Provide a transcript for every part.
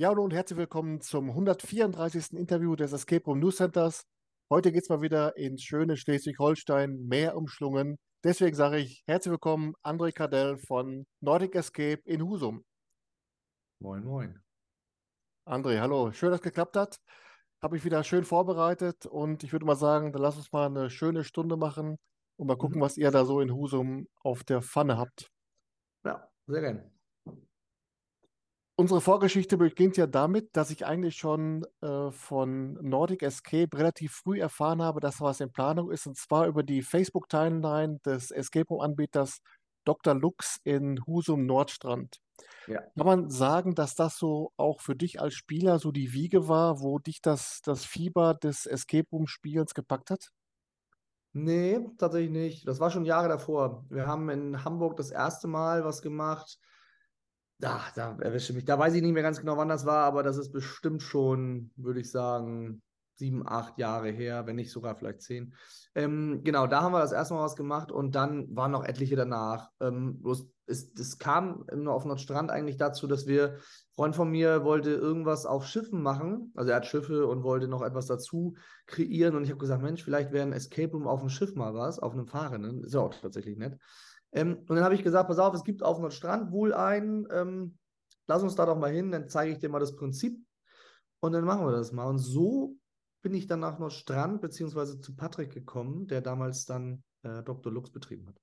Ja, hallo und herzlich willkommen zum 134. Interview des Escape Room News Centers. Heute geht es mal wieder ins schöne Schleswig-Holstein, mehr umschlungen. Deswegen sage ich herzlich willkommen, André Kardell von Nordic Escape in Husum. Moin, moin. André, hallo, schön, dass es geklappt hat. Habe ich wieder schön vorbereitet und ich würde mal sagen, dann lass uns mal eine schöne Stunde machen und mal gucken, Mhm. was ihr da so in Husum auf der Pfanne habt. Ja, sehr gern. Unsere Vorgeschichte beginnt ja damit, dass ich eigentlich schon äh, von Nordic Escape relativ früh erfahren habe, dass was in Planung ist, und zwar über die Facebook-Timeline des Escape Room-Anbieters Dr. Lux in Husum Nordstrand. Ja. Kann man sagen, dass das so auch für dich als Spieler so die Wiege war, wo dich das, das Fieber des Escape Room-Spielens gepackt hat? Nee, tatsächlich nicht. Das war schon Jahre davor. Wir haben in Hamburg das erste Mal was gemacht. Da, da erwische mich. Da weiß ich nicht mehr ganz genau, wann das war, aber das ist bestimmt schon, würde ich sagen, sieben, acht Jahre her, wenn nicht sogar vielleicht zehn. Ähm, genau, da haben wir das erste Mal was gemacht und dann waren noch etliche danach. Ähm, bloß es, es kam nur auf Nordstrand eigentlich dazu, dass wir, Freund von mir wollte irgendwas auf Schiffen machen. Also er hat Schiffe und wollte noch etwas dazu kreieren. Und ich habe gesagt, Mensch, vielleicht wäre ein Escape Room auf dem Schiff mal was, auf einem Fahrenden. Ist ja auch tatsächlich nett. Ähm, und dann habe ich gesagt, pass auf, es gibt auf Nordstrand wohl einen, ähm, lass uns da doch mal hin, dann zeige ich dir mal das Prinzip und dann machen wir das mal. Und so bin ich dann nach Nordstrand beziehungsweise zu Patrick gekommen, der damals dann äh, Dr. Lux betrieben hat.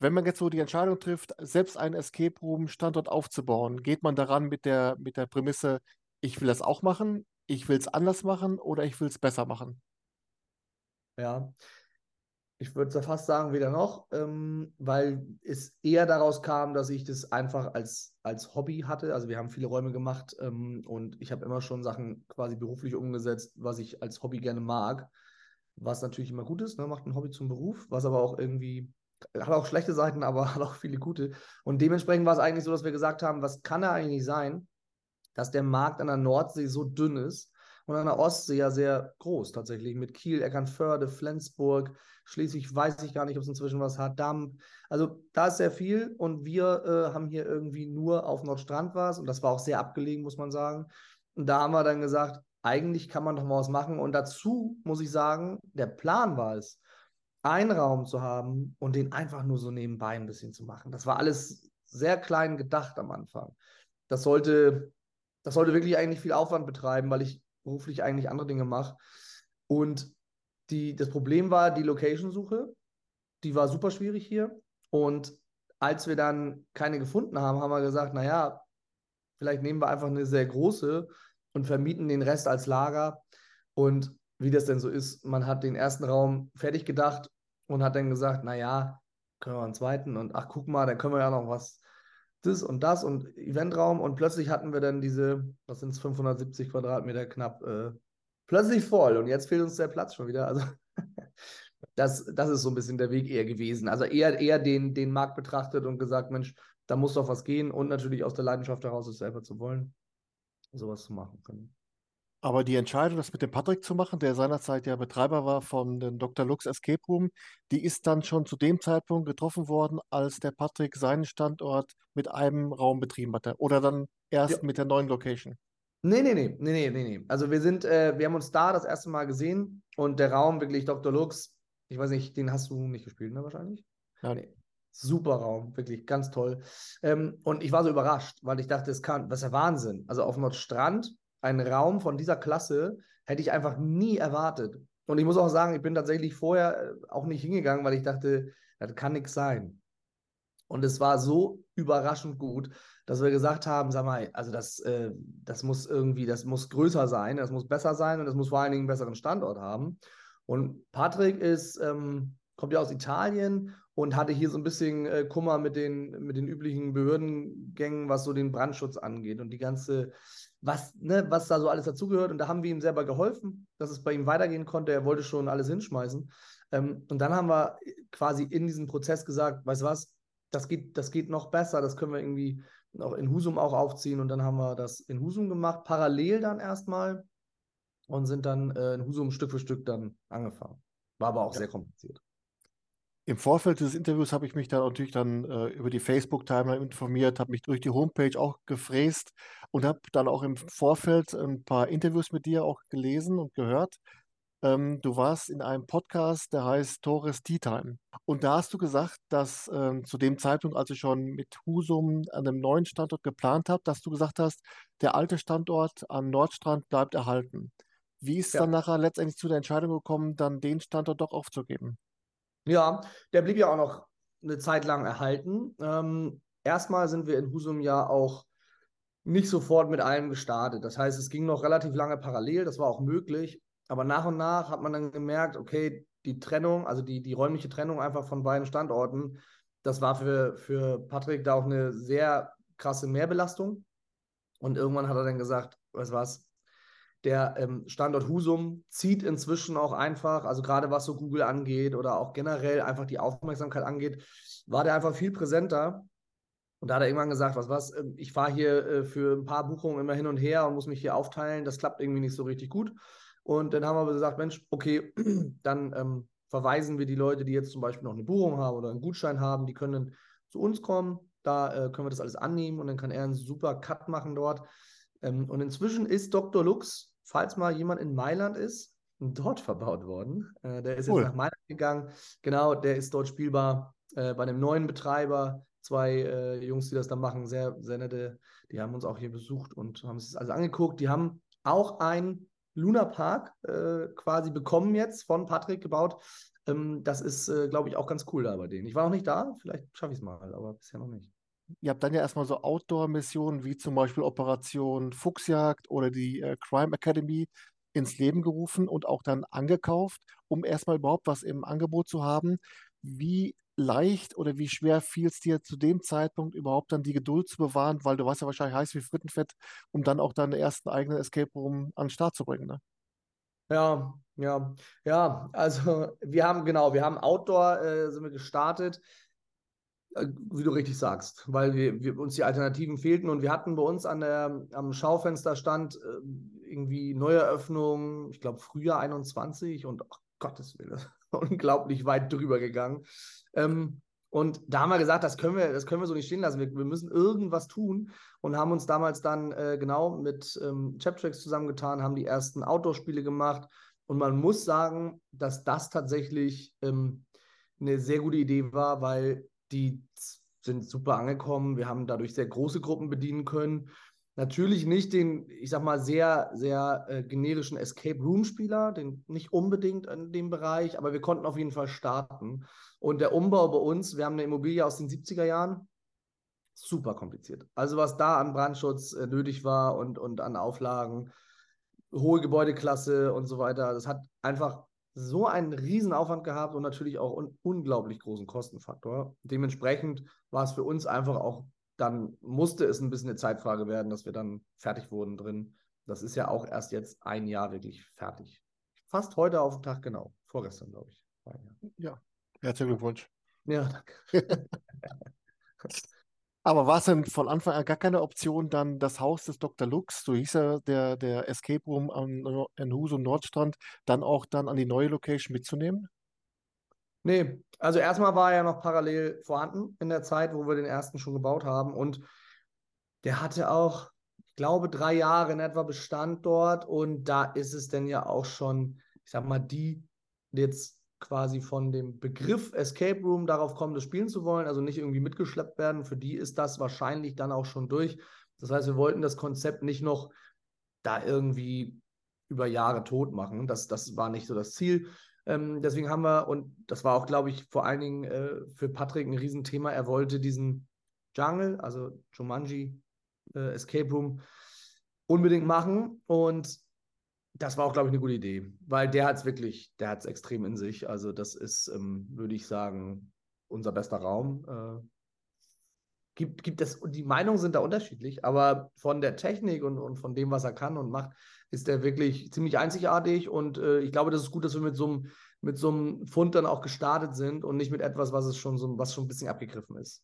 Wenn man jetzt so die Entscheidung trifft, selbst einen Escape Room Standort aufzubauen, geht man daran mit der, mit der Prämisse, ich will das auch machen, ich will es anders machen oder ich will es besser machen? Ja, ich würde fast sagen, weder noch, ähm, weil es eher daraus kam, dass ich das einfach als, als Hobby hatte. Also wir haben viele Räume gemacht ähm, und ich habe immer schon Sachen quasi beruflich umgesetzt, was ich als Hobby gerne mag. Was natürlich immer gut ist, ne? macht ein Hobby zum Beruf, was aber auch irgendwie, hat auch schlechte Seiten, aber hat auch viele gute. Und dementsprechend war es eigentlich so, dass wir gesagt haben, was kann da eigentlich sein, dass der Markt an der Nordsee so dünn ist und an der Ostsee ja sehr groß tatsächlich mit Kiel, Eckernförde, Flensburg, Schleswig weiß ich gar nicht, ob es inzwischen was hat, Damm. Also da ist sehr viel und wir äh, haben hier irgendwie nur auf Nordstrand was und das war auch sehr abgelegen, muss man sagen. Und da haben wir dann gesagt, eigentlich kann man doch mal was machen und dazu muss ich sagen, der Plan war es, einen Raum zu haben und den einfach nur so nebenbei ein bisschen zu machen. Das war alles sehr klein gedacht am Anfang. Das sollte, das sollte wirklich eigentlich viel Aufwand betreiben, weil ich beruflich eigentlich andere Dinge mache. Und die, das Problem war die Location-Suche. Die war super schwierig hier. Und als wir dann keine gefunden haben, haben wir gesagt, naja, vielleicht nehmen wir einfach eine sehr große und vermieten den Rest als Lager. Und wie das denn so ist, man hat den ersten Raum fertig gedacht und hat dann gesagt, naja, können wir einen zweiten und ach, guck mal, da können wir ja noch was, das und das und Eventraum und plötzlich hatten wir dann diese, was sind es, 570 Quadratmeter knapp, äh, plötzlich voll und jetzt fehlt uns der Platz schon wieder. Also das, das ist so ein bisschen der Weg eher gewesen. Also eher, eher den, den Markt betrachtet und gesagt, Mensch, da muss doch was gehen und natürlich aus der Leidenschaft heraus es selber zu wollen, sowas zu machen können. Aber die Entscheidung, das mit dem Patrick zu machen, der seinerzeit ja Betreiber war von dem Dr. Lux Escape Room, die ist dann schon zu dem Zeitpunkt getroffen worden, als der Patrick seinen Standort mit einem Raum betrieben hatte. Oder dann erst Ja. mit der neuen Location. Nee, nee, nee, nee, nee, nee. Also wir sind, äh, wir haben uns da das erste Mal gesehen und der Raum wirklich Dr. Lux, ich weiß nicht, den hast du nicht gespielt, ne, wahrscheinlich? Ja, Nee. Super Raum, wirklich ganz toll. Ähm, und ich war so überrascht, weil ich dachte, es kann, das ist ja Wahnsinn. Also auf Nordstrand, ein Raum von dieser Klasse, hätte ich einfach nie erwartet. Und ich muss auch sagen, ich bin tatsächlich vorher äh, auch nicht hingegangen, weil ich dachte, das kann nichts sein. Und es war so überraschend gut, dass wir gesagt haben, sag mal, also das, äh, das muss irgendwie, das muss größer sein, das muss besser sein und das muss vor allen Dingen einen besseren Standort haben. Und Patrick ist, ähm, kommt ja aus Italien und hatte hier so ein bisschen äh, Kummer mit den, mit den üblichen Behördengängen, was so den Brandschutz angeht und die ganze, was, ne, was da so alles dazugehört. Und da haben wir ihm selber geholfen, dass es bei ihm weitergehen konnte. Er wollte schon alles hinschmeißen. Ähm, und dann haben wir quasi in diesem Prozess gesagt, weißt du was, das geht, das geht noch besser, das können wir irgendwie auch in Husum auch aufziehen. Und dann haben wir das in Husum gemacht, parallel dann erstmal und sind dann äh, in Husum Stück für Stück dann angefangen. War aber auch Ja. sehr kompliziert. Im Vorfeld des Interviews habe ich mich dann natürlich dann äh, über die Facebook-Timeline informiert, habe mich durch die Homepage auch gefräst und habe dann auch im Vorfeld ein paar Interviews mit dir auch gelesen und gehört. Ähm, du warst in einem Podcast, der heißt Torres Tea Time. Und da hast du gesagt, dass ähm, zu dem Zeitpunkt, als ich schon mit Husum an einem neuen Standort geplant habe, dass du gesagt hast, der alte Standort am Nordstrand bleibt erhalten. Wie ist es dann Ja. nachher letztendlich zu der Entscheidung gekommen, dann den Standort doch aufzugeben? Ja, der blieb ja auch noch eine Zeit lang erhalten. Ähm, erstmal sind wir in Husum ja auch nicht sofort mit allem gestartet. Das heißt, es ging noch relativ lange parallel, das war auch möglich. Aber nach und nach hat man dann gemerkt, okay, die Trennung, also die, die räumliche Trennung einfach von beiden Standorten, das war für, für Patrick da auch eine sehr krasse Mehrbelastung. Und irgendwann hat er dann gesagt, weißt was, der ähm, Standort Husum zieht inzwischen auch einfach, also gerade was so Google angeht oder auch generell einfach die Aufmerksamkeit angeht, war der einfach viel präsenter. Und da hat er irgendwann gesagt, was was, ähm, ich fahre hier äh, für ein paar Buchungen immer hin und her und muss mich hier aufteilen. Das klappt irgendwie nicht so richtig gut. Und dann haben wir gesagt, Mensch, okay, dann ähm, verweisen wir die Leute, die jetzt zum Beispiel noch eine Buchung haben oder einen Gutschein haben, die können zu uns kommen. Da äh, können wir das alles annehmen und dann kann er einen super Cut machen dort. Ähm, und inzwischen ist Dr. Lux, falls mal jemand in Mailand ist, dort verbaut worden. Äh, der ist Cool. jetzt nach Mailand gegangen. Genau, der ist dort spielbar äh, bei einem neuen Betreiber. Zwei äh, Jungs, die das da machen, sehr, sehr nette. Die haben uns auch hier besucht und haben das alles angeguckt. Die haben auch ein Luna Park äh, quasi bekommen jetzt von Patrick gebaut. Ähm, das ist, äh, glaube ich, auch ganz cool da bei denen. Ich war noch nicht da, vielleicht schaffe ich es mal, aber bisher noch nicht. Ihr habt dann ja erstmal so Outdoor-Missionen wie zum Beispiel Operation Fuchsjagd oder die äh, Crime Academy ins Leben gerufen und auch dann angekauft, um erstmal überhaupt was im Angebot zu haben. Wie leicht oder wie schwer fiel es dir zu dem Zeitpunkt überhaupt dann die Geduld zu bewahren, weil du warst ja wahrscheinlich heiß wie Frittenfett, um dann auch deinen ersten eigenen Escape Room an den Start zu bringen, ne? Ja, ja, ja. Also wir haben genau, wir haben Outdoor äh, sind wir gestartet, wie du richtig sagst, weil wir, wir uns die Alternativen fehlten und wir hatten bei uns an der am Schaufensterstand äh, irgendwie Neueröffnung, ich glaube Frühjahr 21 und ach, Gottes Willen, unglaublich weit drüber gegangen. Ähm, und da haben wir gesagt, das können wir, das können wir so nicht stehen lassen. Wir, wir müssen irgendwas tun und haben uns damals dann äh, genau mit ähm, Chaptracks zusammengetan, haben die ersten Outdoor-Spiele gemacht. Und man muss sagen, dass das tatsächlich ähm, eine sehr gute Idee war, weil die sind super angekommen. Wir haben dadurch sehr große Gruppen bedienen können. Natürlich nicht den, ich sag mal, sehr, sehr äh, generischen Escape Room-Spieler, den nicht unbedingt in dem Bereich, aber wir konnten auf jeden Fall starten. Und der Umbau bei uns, wir haben eine Immobilie aus den 70er Jahren, super kompliziert. Also was da an Brandschutz äh, nötig war und, und an Auflagen, hohe Gebäudeklasse und so weiter, das hat einfach so einen Riesenaufwand gehabt und natürlich auch einen unglaublich großen Kostenfaktor. Dementsprechend war es für uns einfach auch, dann musste es ein bisschen eine Zeitfrage werden, dass wir dann fertig wurden drin. Das ist ja auch erst jetzt ein Jahr wirklich fertig. Fast heute auf den Tag genau. Vorgestern, glaube ich. Ja, herzlichen Glückwunsch. Ja, danke. Aber war es denn von Anfang an gar keine Option, dann das Haus des Dr. Lux, so hieß ja der, der Escape Room am, in Husum Nordstrand, dann auch dann an die neue Location mitzunehmen? Nee, also erstmal war er ja noch parallel vorhanden in der Zeit, wo wir den ersten schon gebaut haben. Und der hatte auch, ich glaube, drei Jahre in etwa Bestand dort. Und da ist es denn ja auch schon, ich sag mal, die jetzt quasi von dem Begriff Escape Room darauf kommen, das spielen zu wollen, also nicht irgendwie mitgeschleppt werden. Für die ist das wahrscheinlich dann auch schon durch. Das heißt, wir wollten das Konzept nicht noch da irgendwie über Jahre tot machen. Das, das war nicht so das Ziel. Ähm, deswegen haben wir, und das war auch, glaube ich, vor allen Dingen äh, für Patrick ein Riesenthema, er wollte diesen Jungle, also Jumanji äh, Escape Room, unbedingt machen. Und das war auch, glaube ich, eine gute Idee, weil der hat es wirklich, der hat es extrem in sich. Also, das ist, ähm, würde ich sagen, unser bester Raum. Äh, gibt, gibt es, die Meinungen sind da unterschiedlich, aber von der Technik und, und von dem, was er kann und macht, ist der wirklich ziemlich einzigartig. Und äh, ich glaube, das ist gut, dass wir mit so einem mit so einem Fund dann auch gestartet sind und nicht mit etwas, was es schon so, was schon ein bisschen abgegriffen ist.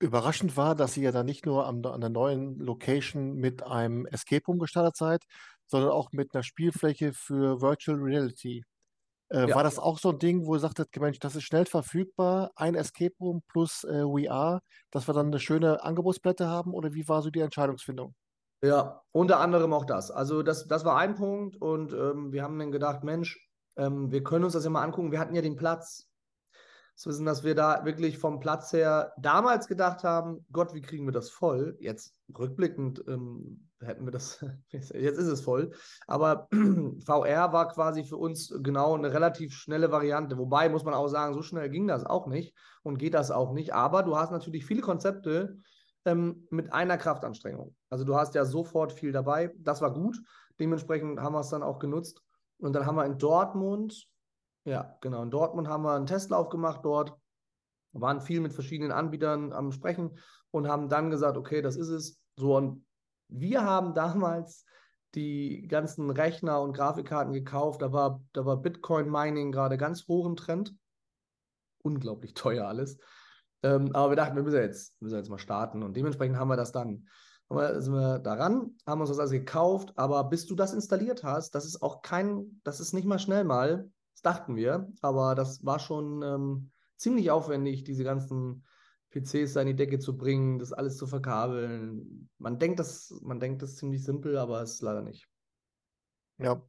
Überraschend war, dass ihr ja dann nicht nur am, an der neuen Location mit einem Escape Room gestartet seid, sondern auch mit einer Spielfläche für Virtual Reality. Äh, Ja. war das auch so ein Ding, wo ihr sagtet, Mensch, das ist schnell verfügbar, ein Escape Room plus äh, VR, dass wir dann eine schöne Angebotsplatte haben? Oder wie war so die Entscheidungsfindung? Ja, unter anderem auch das. Also das, das war ein Punkt und ähm, wir haben dann gedacht, Mensch, ähm, wir können uns das ja mal angucken. Wir hatten ja den Platz. Das wissen, dass wir da wirklich vom Platz her damals gedacht haben, Gott, wie kriegen wir das voll? Jetzt rückblickend ähm, hätten wir das, jetzt ist es voll. Aber VR war quasi für uns genau eine relativ schnelle Variante. Wobei muss man auch sagen, so schnell ging das auch nicht und geht das auch nicht. Aber du hast natürlich viele Konzepte, ähm, mit einer Kraftanstrengung. Also du hast ja sofort viel dabei. Das war gut. Dementsprechend haben wir es dann auch genutzt. Und dann haben wir in Dortmund, ja, genau, in Dortmund haben wir einen Testlauf gemacht dort, waren viel mit verschiedenen Anbietern am Sprechen und haben dann gesagt, okay, das ist es. So, und wir haben damals die ganzen Rechner und Grafikkarten gekauft. Da war, da war Bitcoin-Mining gerade ganz hoch im Trend. Unglaublich teuer alles. Ähm, aber wir dachten, wir müssen jetzt, müssen jetzt mal starten. Und dementsprechend haben wir das dann, wir, sind wir daran, haben uns das also gekauft. Aber bis du das installiert hast, das ist auch kein, das ist nicht mal schnell mal. Das dachten wir. Aber das war schon ähm, ziemlich aufwendig, diese ganzen PCs da in die Decke zu bringen, das alles zu verkabeln. Man denkt, das, man denkt, das ziemlich simpel, aber es ist leider nicht. Ja.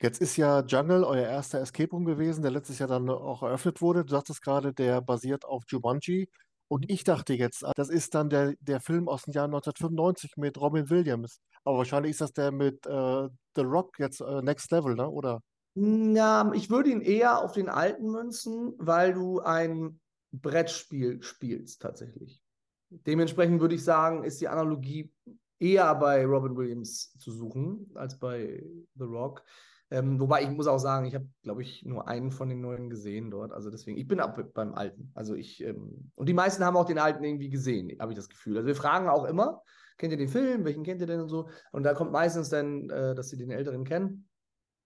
Jetzt ist ja Jungle euer erster Escape Room gewesen, der letztes Jahr dann auch eröffnet wurde. Du sagtest gerade, der basiert auf Jumanji. Und ich dachte jetzt, das ist dann der, der Film aus dem Jahr 1995 mit Robin Williams. Aber wahrscheinlich ist das der mit äh, The Rock jetzt äh, Next Level, ne? Oder? Ja, ich würde ihn eher auf den alten münzen, weil du ein Brettspiel spielst tatsächlich. Dementsprechend würde ich sagen, ist die Analogie eher bei Robin Williams zu suchen als bei The Rock. Ähm, wobei ich muss auch sagen, ich habe, glaube ich, nur einen von den neuen gesehen dort. Also deswegen, ich bin ab beim alten. Also ich, ähm, und die meisten haben auch den alten irgendwie gesehen, habe ich das Gefühl. Also wir fragen auch immer, kennt ihr den Film? Welchen kennt ihr denn und so? Und da kommt meistens dann, äh, dass sie den älteren kennen.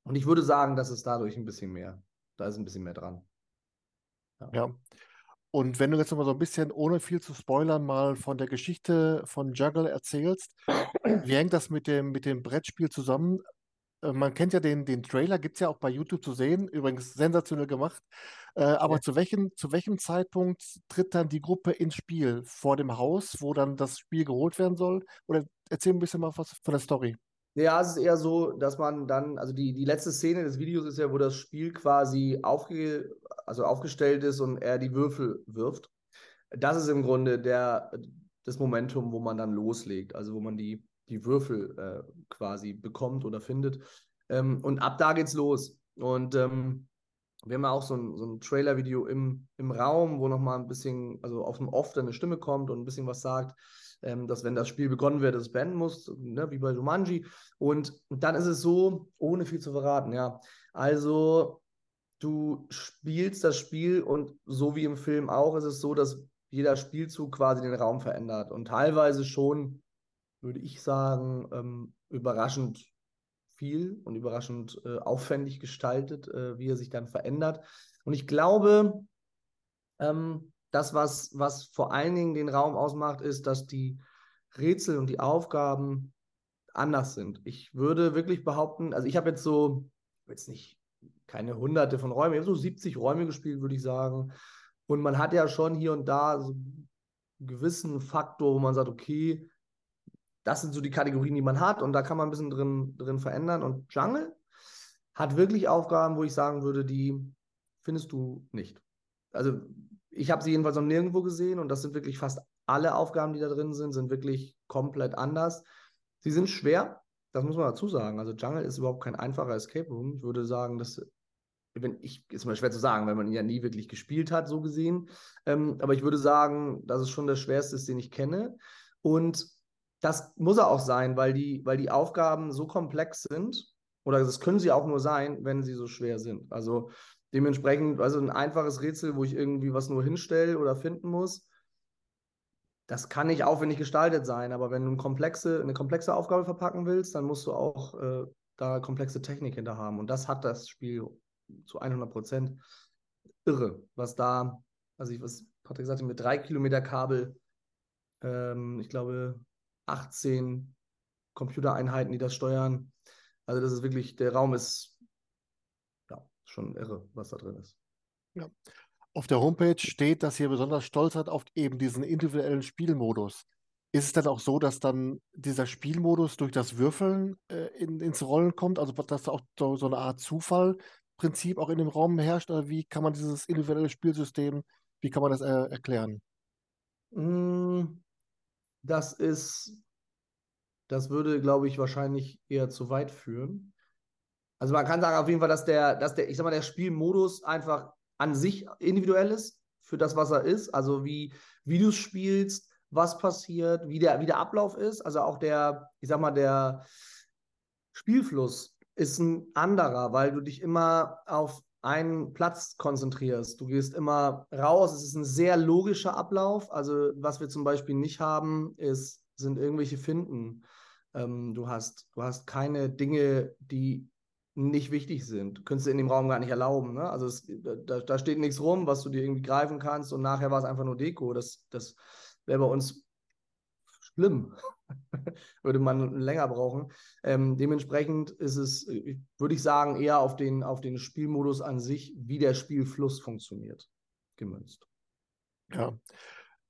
Und ich würde sagen, dass es dadurch ein bisschen mehr, da ist ein bisschen mehr dran. Ja. ja. Und wenn du jetzt nochmal so ein bisschen, ohne viel zu spoilern, mal von der Geschichte von Juggle erzählst, wie hängt das mit dem, mit dem Brettspiel zusammen? Äh, man kennt ja den, den Trailer, gibt es ja auch bei YouTube zu sehen, übrigens sensationell gemacht. Äh, aber ja. zu, welchem, zu welchem Zeitpunkt tritt dann die Gruppe ins Spiel? Vor dem Haus, wo dann das Spiel geholt werden soll? Oder erzähl ein bisschen mal was von der Story. Ja, es ist eher so, dass man dann, also die, die letzte Szene des Videos ist ja, wo das Spiel quasi aufge, also aufgestellt ist und er die Würfel wirft. Das ist im Grunde der, das Momentum, wo man dann loslegt, also wo man die, die Würfel äh, quasi bekommt oder findet. Ähm, und ab da geht's los. Und ähm, wir haben ja auch so ein, so ein Trailer-Video im, im Raum, wo nochmal ein bisschen, also auf dem Off dann eine Stimme kommt und ein bisschen was sagt, ähm, dass wenn das Spiel begonnen wird, es beenden muss, ne, wie bei Jumanji. Und dann ist es so, ohne viel zu verraten, ja. Also du spielst das Spiel und so wie im Film auch, ist es so, dass jeder Spielzug quasi den Raum verändert und teilweise schon, würde ich sagen, ähm, überraschend viel und überraschend äh, aufwendig gestaltet, äh, wie er sich dann verändert. Und ich glaube, ähm, das, was, was vor allen Dingen den Raum ausmacht, ist, dass die Rätsel und die Aufgaben anders sind. Ich würde wirklich behaupten, also ich habe jetzt so, jetzt nicht keine hunderte von Räumen, ich habe so 70 Räume gespielt, würde ich sagen. Und man hat ja schon hier und da so einen gewissen Faktor, wo man sagt, okay, das sind so die Kategorien, die man hat und da kann man ein bisschen drin, drin verändern. Und Jungle hat wirklich Aufgaben, wo ich sagen würde, die findest du nicht. Also ich habe sie jedenfalls noch nirgendwo gesehen und das sind wirklich fast alle Aufgaben, die da drin sind, sind wirklich komplett anders. Sie sind schwer, das muss man dazu sagen. Also Jungle ist überhaupt kein einfacher Escape Room. Ich würde sagen, dass wenn ich, ist mal schwer zu sagen, weil man ihn ja nie wirklich gespielt hat, so gesehen. Ähm, aber ich würde sagen, dass es schon der schwerste ist, den ich kenne. Und das muss er auch sein, weil die, weil die Aufgaben so komplex sind, oder das können sie auch nur sein, wenn sie so schwer sind. Also dementsprechend, also ein einfaches Rätsel, wo ich irgendwie was nur hinstelle oder finden muss, das kann nicht aufwendig gestaltet sein, aber wenn du eine komplexe, eine komplexe Aufgabe verpacken willst, dann musst du auch äh, da komplexe Technik hinter haben. Und das hat das Spiel zu 100 Prozent. Irre, was da, also ich, was Patrick sagte, mit drei Kilometer Kabel, ähm, ich glaube 18 Computereinheiten, die das steuern. Also das ist wirklich, der Raum ist schon irre, was da drin ist. Ja. Auf der Homepage steht, dass ihr besonders stolz seid auf eben diesen individuellen Spielmodus. Ist es dann auch so, dass dann dieser Spielmodus durch das Würfeln äh, in, ins Rollen kommt? Also dass auch so, so eine Art Zufallprinzip auch in dem Raum herrscht? Oder wie kann man dieses individuelle Spielsystem, wie kann man das äh, erklären? Mm, das ist, das würde, glaube ich, wahrscheinlich eher zu weit führen. Also man kann sagen auf jeden Fall, dass der, dass der, ich sag mal, der Spielmodus einfach an sich individuell ist für das, was er ist. Also wie, wie du spielst, was passiert, wie der, wie der Ablauf ist. Also auch der, ich sag mal, der Spielfluss ist ein anderer, weil du dich immer auf einen Platz konzentrierst. Du gehst immer raus. Es ist ein sehr logischer Ablauf. Also was wir zum Beispiel nicht haben, ist, sind irgendwelche Finden. Ähm, du, hast, du hast keine Dinge, die nicht wichtig sind. Du könntest in dem Raum gar nicht erlauben. Ne? Also es, da, da steht nichts rum, was du dir irgendwie greifen kannst und nachher war es einfach nur Deko. Das, das wäre bei uns schlimm. würde man länger brauchen. Ähm, dementsprechend ist es, würde ich sagen, eher auf den, auf den Spielmodus an sich, wie der Spielfluss funktioniert, gemünzt. Ja,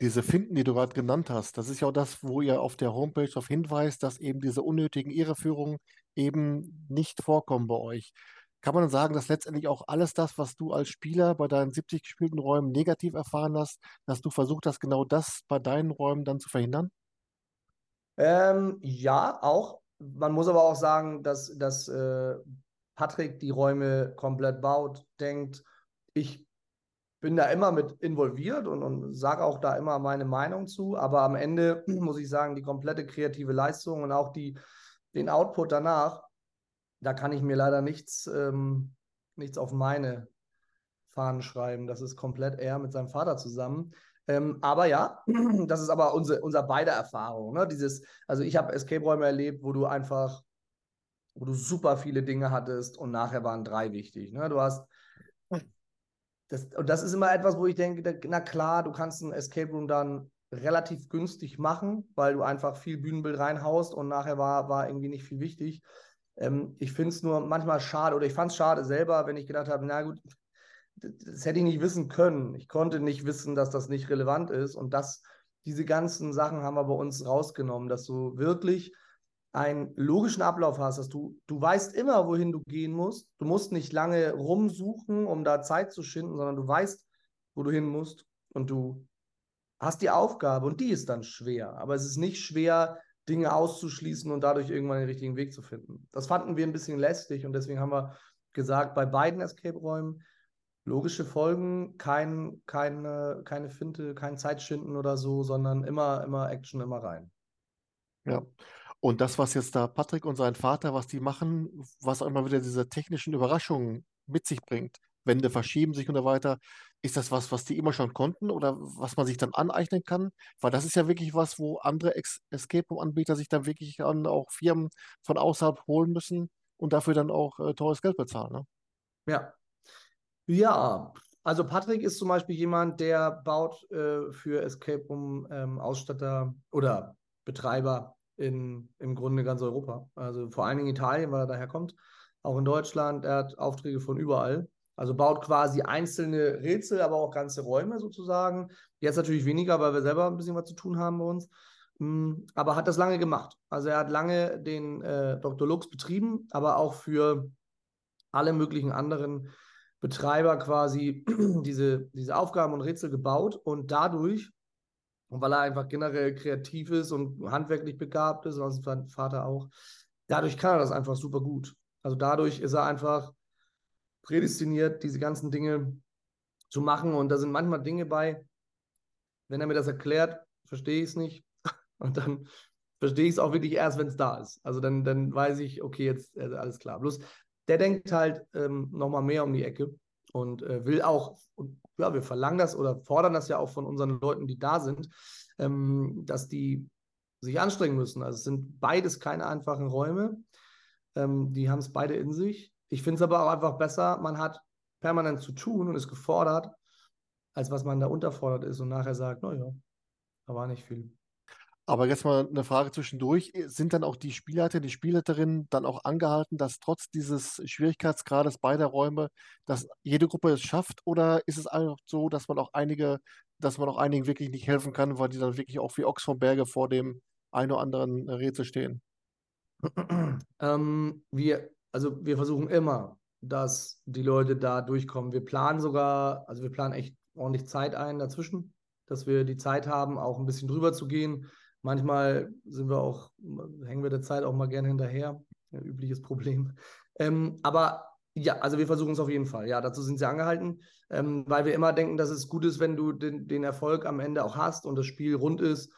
diese Finden, die du gerade genannt hast, das ist ja auch das, wo ihr auf der Homepage darauf hinweist, dass eben diese unnötigen Irreführungen eben nicht vorkommen bei euch. Kann man sagen, dass letztendlich auch alles das, was du als Spieler bei deinen 70 gespielten Räumen negativ erfahren hast, dass du versucht hast, genau das bei deinen Räumen dann zu verhindern? Ähm, ja, auch. Man muss aber auch sagen, dass, dass äh, Patrick die Räume komplett baut, denkt, ich bin da immer mit involviert und, und sage auch da immer meine Meinung zu. Aber am Ende muss ich sagen, die komplette kreative Leistung und auch die, den Output danach da kann ich mir leider nichts, ähm, nichts auf meine Fahnen schreiben. Das ist komplett er mit seinem Vater zusammen. Ähm, aber ja, das ist aber unsere, unser beider Erfahrung. Ne? Dieses, also ich habe Escape-Räume erlebt, wo du einfach, wo du super viele Dinge hattest und nachher waren drei wichtig. Ne? Du hast das, und das ist immer etwas, wo ich denke, na klar, du kannst ein Escape Room dann relativ günstig machen, weil du einfach viel Bühnenbild reinhaust und nachher war, war irgendwie nicht viel wichtig. Ähm, ich finde es nur manchmal schade oder ich fand es schade selber, wenn ich gedacht habe, na gut, das hätte ich nicht wissen können. Ich konnte nicht wissen, dass das nicht relevant ist und das, diese ganzen Sachen haben wir bei uns rausgenommen, dass du wirklich einen logischen Ablauf hast, dass du, du weißt immer, wohin du gehen musst. Du musst nicht lange rumsuchen, um da Zeit zu schinden, sondern du weißt, wo du hin musst und du hast die Aufgabe und die ist dann schwer. Aber es ist nicht schwer, Dinge auszuschließen und dadurch irgendwann den richtigen Weg zu finden. Das fanden wir ein bisschen lästig und deswegen haben wir gesagt, bei beiden Escape-Räumen logische Folgen, kein, keine, keine Finte, kein Zeitschinden oder so, sondern immer, immer Action, immer rein. Ja. Und das, was jetzt da Patrick und sein Vater, was die machen, was auch immer wieder diese technischen Überraschungen mit sich bringt, Wände verschieben sich und so weiter, ist das was, was die immer schon konnten oder was man sich dann aneignen kann? Weil das ist ja wirklich was, wo andere Escape Room-Anbieter sich dann wirklich an auch Firmen von außerhalb holen müssen und dafür dann auch äh, teures Geld bezahlen. Ne? Ja. Ja, also Patrick ist zum Beispiel jemand, der baut äh, für Escape Room ähm, Ausstatter oder Betreiber in im Grunde ganz Europa. Also vor allen Dingen Italien, weil er daher kommt, auch in Deutschland. Er hat Aufträge von überall. Also baut quasi einzelne Rätsel, aber auch ganze Räume sozusagen. Jetzt natürlich weniger, weil wir selber ein bisschen was zu tun haben bei uns. Hm, aber hat das lange gemacht. Also er hat lange den äh, Dr. Lux betrieben, aber auch für alle möglichen anderen Betreiber quasi diese, diese Aufgaben und Rätsel gebaut und dadurch, und weil er einfach generell kreativ ist und handwerklich begabt ist, und sein Vater auch, dadurch kann er das einfach super gut. Also dadurch ist er einfach prädestiniert, diese ganzen Dinge zu machen. Und da sind manchmal Dinge bei, wenn er mir das erklärt, verstehe ich es nicht. Und dann verstehe ich es auch wirklich erst, wenn es da ist. Also dann, dann weiß ich, okay, jetzt also alles klar. Bloß der denkt halt ähm, nochmal mehr um die Ecke und äh, will auch, und ja, wir verlangen das oder fordern das ja auch von unseren Leuten, die da sind, ähm, dass die sich anstrengen müssen. Also es sind beides keine einfachen Räume. Ähm, die haben es beide in sich. Ich finde es aber auch einfach besser, man hat permanent zu tun und ist gefordert, als was man da unterfordert ist und nachher sagt, naja, da war nicht viel. Aber jetzt mal eine Frage zwischendurch. Sind dann auch die Spielleiter, die Spielleiterinnen dann auch angehalten, dass trotz dieses Schwierigkeitsgrades beider Räume, dass jede Gruppe es schafft? Oder ist es einfach so, dass man auch einige, dass man auch einigen wirklich nicht helfen kann, weil die dann wirklich auch wie Ochs vom Berge vor dem einen oder anderen Rätsel stehen? ähm, wir, also wir versuchen immer, dass die Leute da durchkommen. Wir planen sogar, also wir planen echt ordentlich Zeit ein dazwischen, dass wir die Zeit haben, auch ein bisschen drüber zu gehen Manchmal sind wir auch, hängen wir der Zeit auch mal gerne hinterher. Ein übliches Problem. Ähm, aber ja, also wir versuchen es auf jeden Fall. Ja, dazu sind sie angehalten, ähm, weil wir immer denken, dass es gut ist, wenn du den, den Erfolg am Ende auch hast und das Spiel rund ist.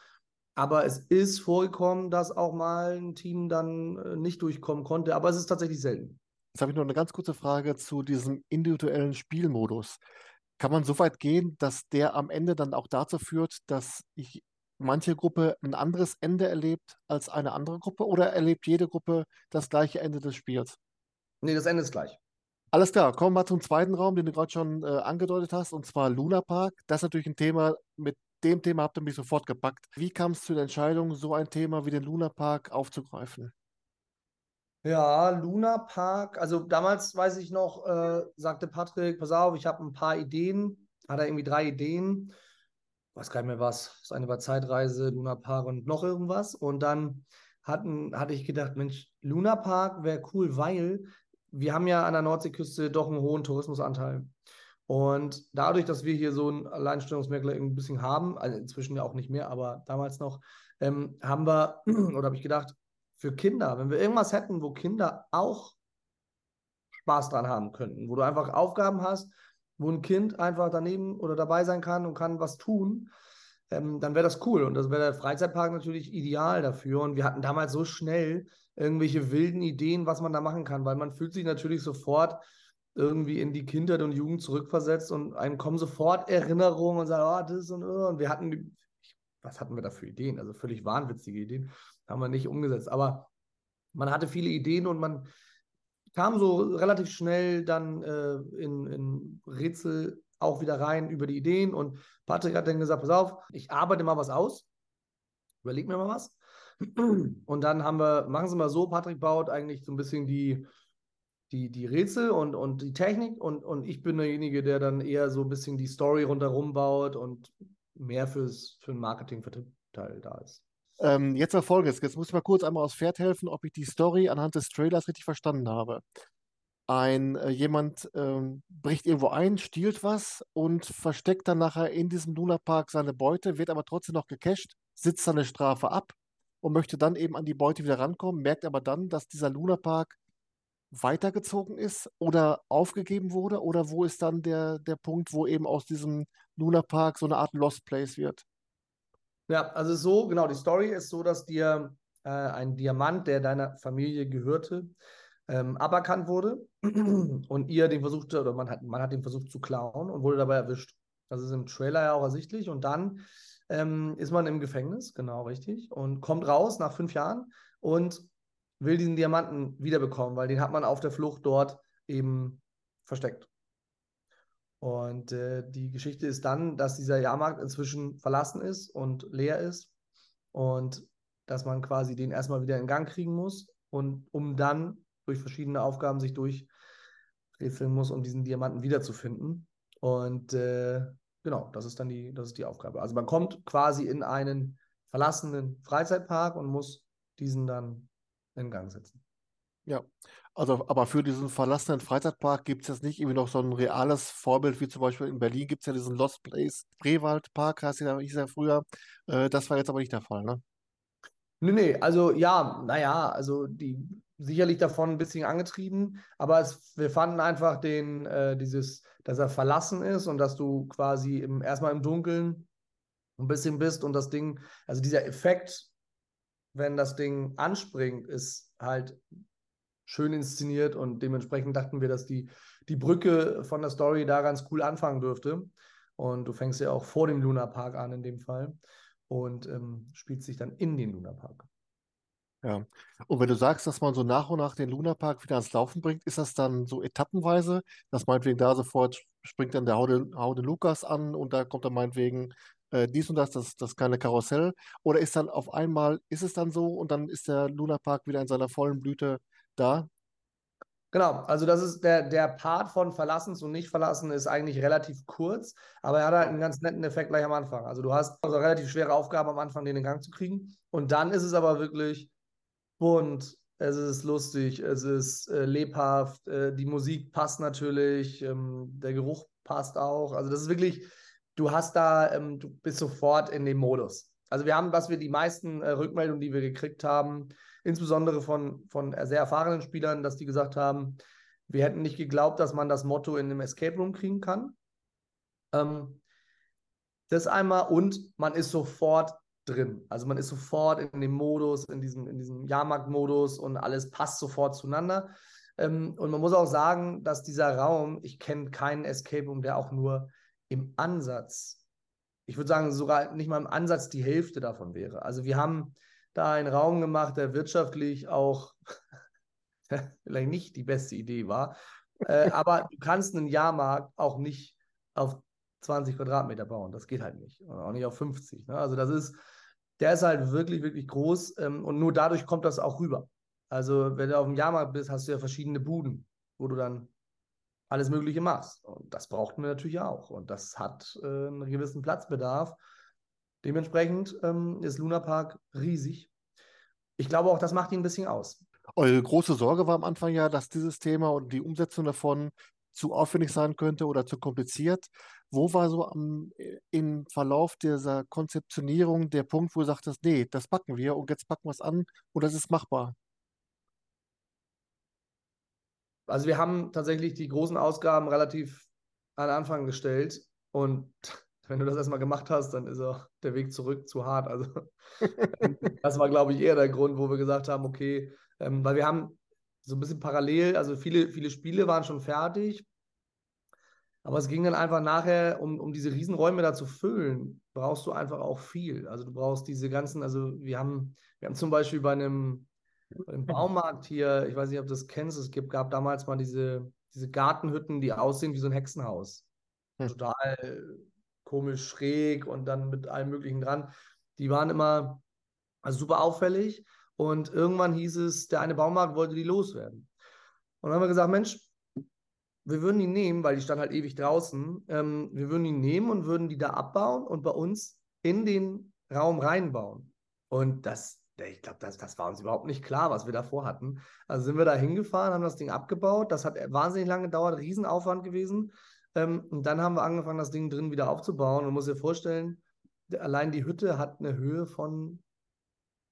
Aber es ist vorgekommen, dass auch mal ein Team dann äh, nicht durchkommen konnte. Aber es ist tatsächlich selten. Jetzt habe ich noch eine ganz kurze Frage zu diesem individuellen Spielmodus. Kann man so weit gehen, dass der am Ende dann auch dazu führt, dass ich manche Gruppe ein anderes Ende erlebt als eine andere Gruppe oder erlebt jede Gruppe das gleiche Ende des Spiels? Nee, das Ende ist gleich. Alles klar, kommen wir zum zweiten Raum, den du gerade schon äh, angedeutet hast, und zwar Luna Park. Das ist natürlich ein Thema, mit dem Thema habt ihr mich sofort gepackt. Wie kam es zu der Entscheidung, so ein Thema wie den Luna Park aufzugreifen? Ja, Luna Park, also damals weiß ich noch, äh, sagte Patrick, pass auf, ich habe ein paar Ideen, hat er irgendwie drei Ideen weiß gar nicht mehr was. Das eine war Zeitreise, Luna Park und noch irgendwas. Und dann hatten, hatte ich gedacht, Mensch, Luna Park wäre cool, weil wir haben ja an der Nordseeküste doch einen hohen Tourismusanteil. Und dadurch, dass wir hier so einen Alleinstellungsmerkmal ein bisschen haben, also inzwischen ja auch nicht mehr, aber damals noch, ähm, haben wir, oder habe ich gedacht, für Kinder, wenn wir irgendwas hätten, wo Kinder auch Spaß dran haben könnten, wo du einfach Aufgaben hast, wo ein Kind einfach daneben oder dabei sein kann und kann was tun, ähm, dann wäre das cool. Und das wäre der Freizeitpark natürlich ideal dafür. Und wir hatten damals so schnell irgendwelche wilden Ideen, was man da machen kann, weil man fühlt sich natürlich sofort irgendwie in die Kindheit und Jugend zurückversetzt und einem kommen sofort Erinnerungen und sagen, oh, das und und wir hatten, was hatten wir da für Ideen? Also völlig wahnwitzige Ideen, haben wir nicht umgesetzt. Aber man hatte viele Ideen und man kam so relativ schnell dann äh, in, in Rätsel auch wieder rein über die Ideen und Patrick hat dann gesagt, pass auf, ich arbeite mal was aus, überleg mir mal was. Und dann haben wir, machen Sie mal so, Patrick baut eigentlich so ein bisschen die, die, die Rätsel und, und die Technik und, und ich bin derjenige, der dann eher so ein bisschen die Story rundherum baut und mehr fürs, für den Marketing-Vertrieb-Teil da ist. Ähm, jetzt mal folgendes. Jetzt muss ich mal kurz einmal aufs Pferd helfen, ob ich die Story anhand des Trailers richtig verstanden habe. Ein äh, jemand ähm, bricht irgendwo ein, stiehlt was und versteckt dann nachher in diesem Luna Park seine Beute, wird aber trotzdem noch gecached, sitzt seine Strafe ab und möchte dann eben an die Beute wieder rankommen, merkt aber dann, dass dieser Luna Park weitergezogen ist oder aufgegeben wurde oder wo ist dann der, der Punkt, wo eben aus diesem Luna Park so eine Art Lost Place wird? Ja, also so, genau, die Story ist so, dass dir äh, ein Diamant, der deiner Familie gehörte, ähm, aberkannt wurde und ihr den versuchte, oder man hat, man hat den versucht zu klauen und wurde dabei erwischt. Das ist im Trailer ja auch ersichtlich. Und dann ähm, ist man im Gefängnis, genau richtig, und kommt raus nach fünf Jahren und will diesen Diamanten wiederbekommen, weil den hat man auf der Flucht dort eben versteckt. Und äh, die Geschichte ist dann, dass dieser Jahrmarkt inzwischen verlassen ist und leer ist und dass man quasi den erstmal wieder in Gang kriegen muss und um dann durch verschiedene Aufgaben sich durchrätseln muss, um diesen Diamanten wiederzufinden. Und äh, genau, das ist dann die, das ist die Aufgabe. Also man kommt quasi in einen verlassenen Freizeitpark und muss diesen dann in Gang setzen. Ja, also aber für diesen verlassenen Freizeitpark gibt es jetzt nicht irgendwie noch so ein reales Vorbild, wie zum Beispiel in Berlin gibt es ja diesen Lost Place Spreewaldpark, heißt ja, hieß ja früher. Äh, das war jetzt aber nicht der Fall, ne? Nee, nee, also ja, naja, also die sicherlich davon ein bisschen angetrieben, aber es, wir fanden einfach den, äh, dieses, dass er verlassen ist und dass du quasi im, erstmal im Dunkeln ein bisschen bist und das Ding, also dieser Effekt, wenn das Ding anspringt, ist halt schön inszeniert und dementsprechend dachten wir, dass die, die Brücke von der Story da ganz cool anfangen dürfte. Und du fängst ja auch vor dem Luna Park an in dem Fall und ähm, spielst sich dann in den Luna Park. Ja. Und wenn du sagst, dass man so nach und nach den Luna Park wieder ans Laufen bringt, ist das dann so etappenweise, dass meinetwegen da sofort springt dann der Haude, Haude Lukas an und da kommt dann meinetwegen äh, dies und das, das, das kleine Karussell? Oder ist dann auf einmal, ist es dann so und dann ist der Lunapark wieder in seiner vollen Blüte da? Genau, also das ist der, der Part von Verlassen zu nicht verlassen ist eigentlich relativ kurz, aber er hat halt einen ganz netten Effekt gleich am Anfang. Also du hast also relativ schwere Aufgaben am Anfang, den in Gang zu kriegen. Und dann ist es aber wirklich bunt, es ist lustig, es ist äh, lebhaft, äh, die Musik passt natürlich, ähm, der Geruch passt auch. Also das ist wirklich, du hast da, ähm, du bist sofort in dem Modus. Also wir haben, was wir die meisten äh, Rückmeldungen, die wir gekriegt haben, insbesondere von, von sehr erfahrenen Spielern, dass die gesagt haben, wir hätten nicht geglaubt, dass man das Motto in einem Escape Room kriegen kann. Ähm, das einmal und man ist sofort drin. Also man ist sofort in dem Modus, in diesem, in diesem Jahrmarkt-Modus und alles passt sofort zueinander. Ähm, und man muss auch sagen, dass dieser Raum, ich kenne keinen Escape Room, der auch nur im Ansatz, ich würde sagen, sogar nicht mal im Ansatz die Hälfte davon wäre. Also wir haben da einen Raum gemacht, der wirtschaftlich auch vielleicht nicht die beste Idee war. Äh, aber du kannst einen Jahrmarkt auch nicht auf 20 Quadratmeter bauen. Das geht halt nicht. Und auch nicht auf 50. Ne? Also das ist, der ist halt wirklich, wirklich groß ähm, und nur dadurch kommt das auch rüber. Also wenn du auf dem Jahrmarkt bist, hast du ja verschiedene Buden, wo du dann alles Mögliche machst. Und das braucht man natürlich auch. Und das hat äh, einen gewissen Platzbedarf. Dementsprechend ähm, ist Luna Park riesig. Ich glaube auch, das macht ihn ein bisschen aus. Eure große Sorge war am Anfang ja, dass dieses Thema und die Umsetzung davon zu aufwendig sein könnte oder zu kompliziert. Wo war so am, äh, im Verlauf dieser Konzeptionierung der Punkt, wo du sagtest, nee, das packen wir und jetzt packen wir es an und das ist machbar? Also wir haben tatsächlich die großen Ausgaben relativ an Anfang gestellt und wenn du das erstmal gemacht hast, dann ist auch der Weg zurück zu hart. Also das war, glaube ich, eher der Grund, wo wir gesagt haben, okay, ähm, weil wir haben so ein bisschen parallel, also viele, viele Spiele waren schon fertig, aber es ging dann einfach nachher, um, um diese Riesenräume da zu füllen, brauchst du einfach auch viel. Also du brauchst diese ganzen, also wir haben, wir haben zum Beispiel bei einem, einem Baumarkt hier, ich weiß nicht, ob du das kennst, es gibt, gab damals mal diese, diese Gartenhütten, die aussehen wie so ein Hexenhaus. Hm. Total komisch schräg und dann mit allem Möglichen dran. Die waren immer also super auffällig. Und irgendwann hieß es, der eine Baumarkt wollte die loswerden. Und dann haben wir gesagt, Mensch, wir würden die nehmen, weil die stand halt ewig draußen. Ähm, wir würden die nehmen und würden die da abbauen und bei uns in den Raum reinbauen. Und das, ich glaube, das, das war uns überhaupt nicht klar, was wir davor hatten. Also sind wir da hingefahren, haben das Ding abgebaut. Das hat wahnsinnig lange gedauert, Riesenaufwand gewesen. Ähm, und dann haben wir angefangen, das Ding drin wieder aufzubauen. Man muss sich vorstellen, allein die Hütte hat eine Höhe von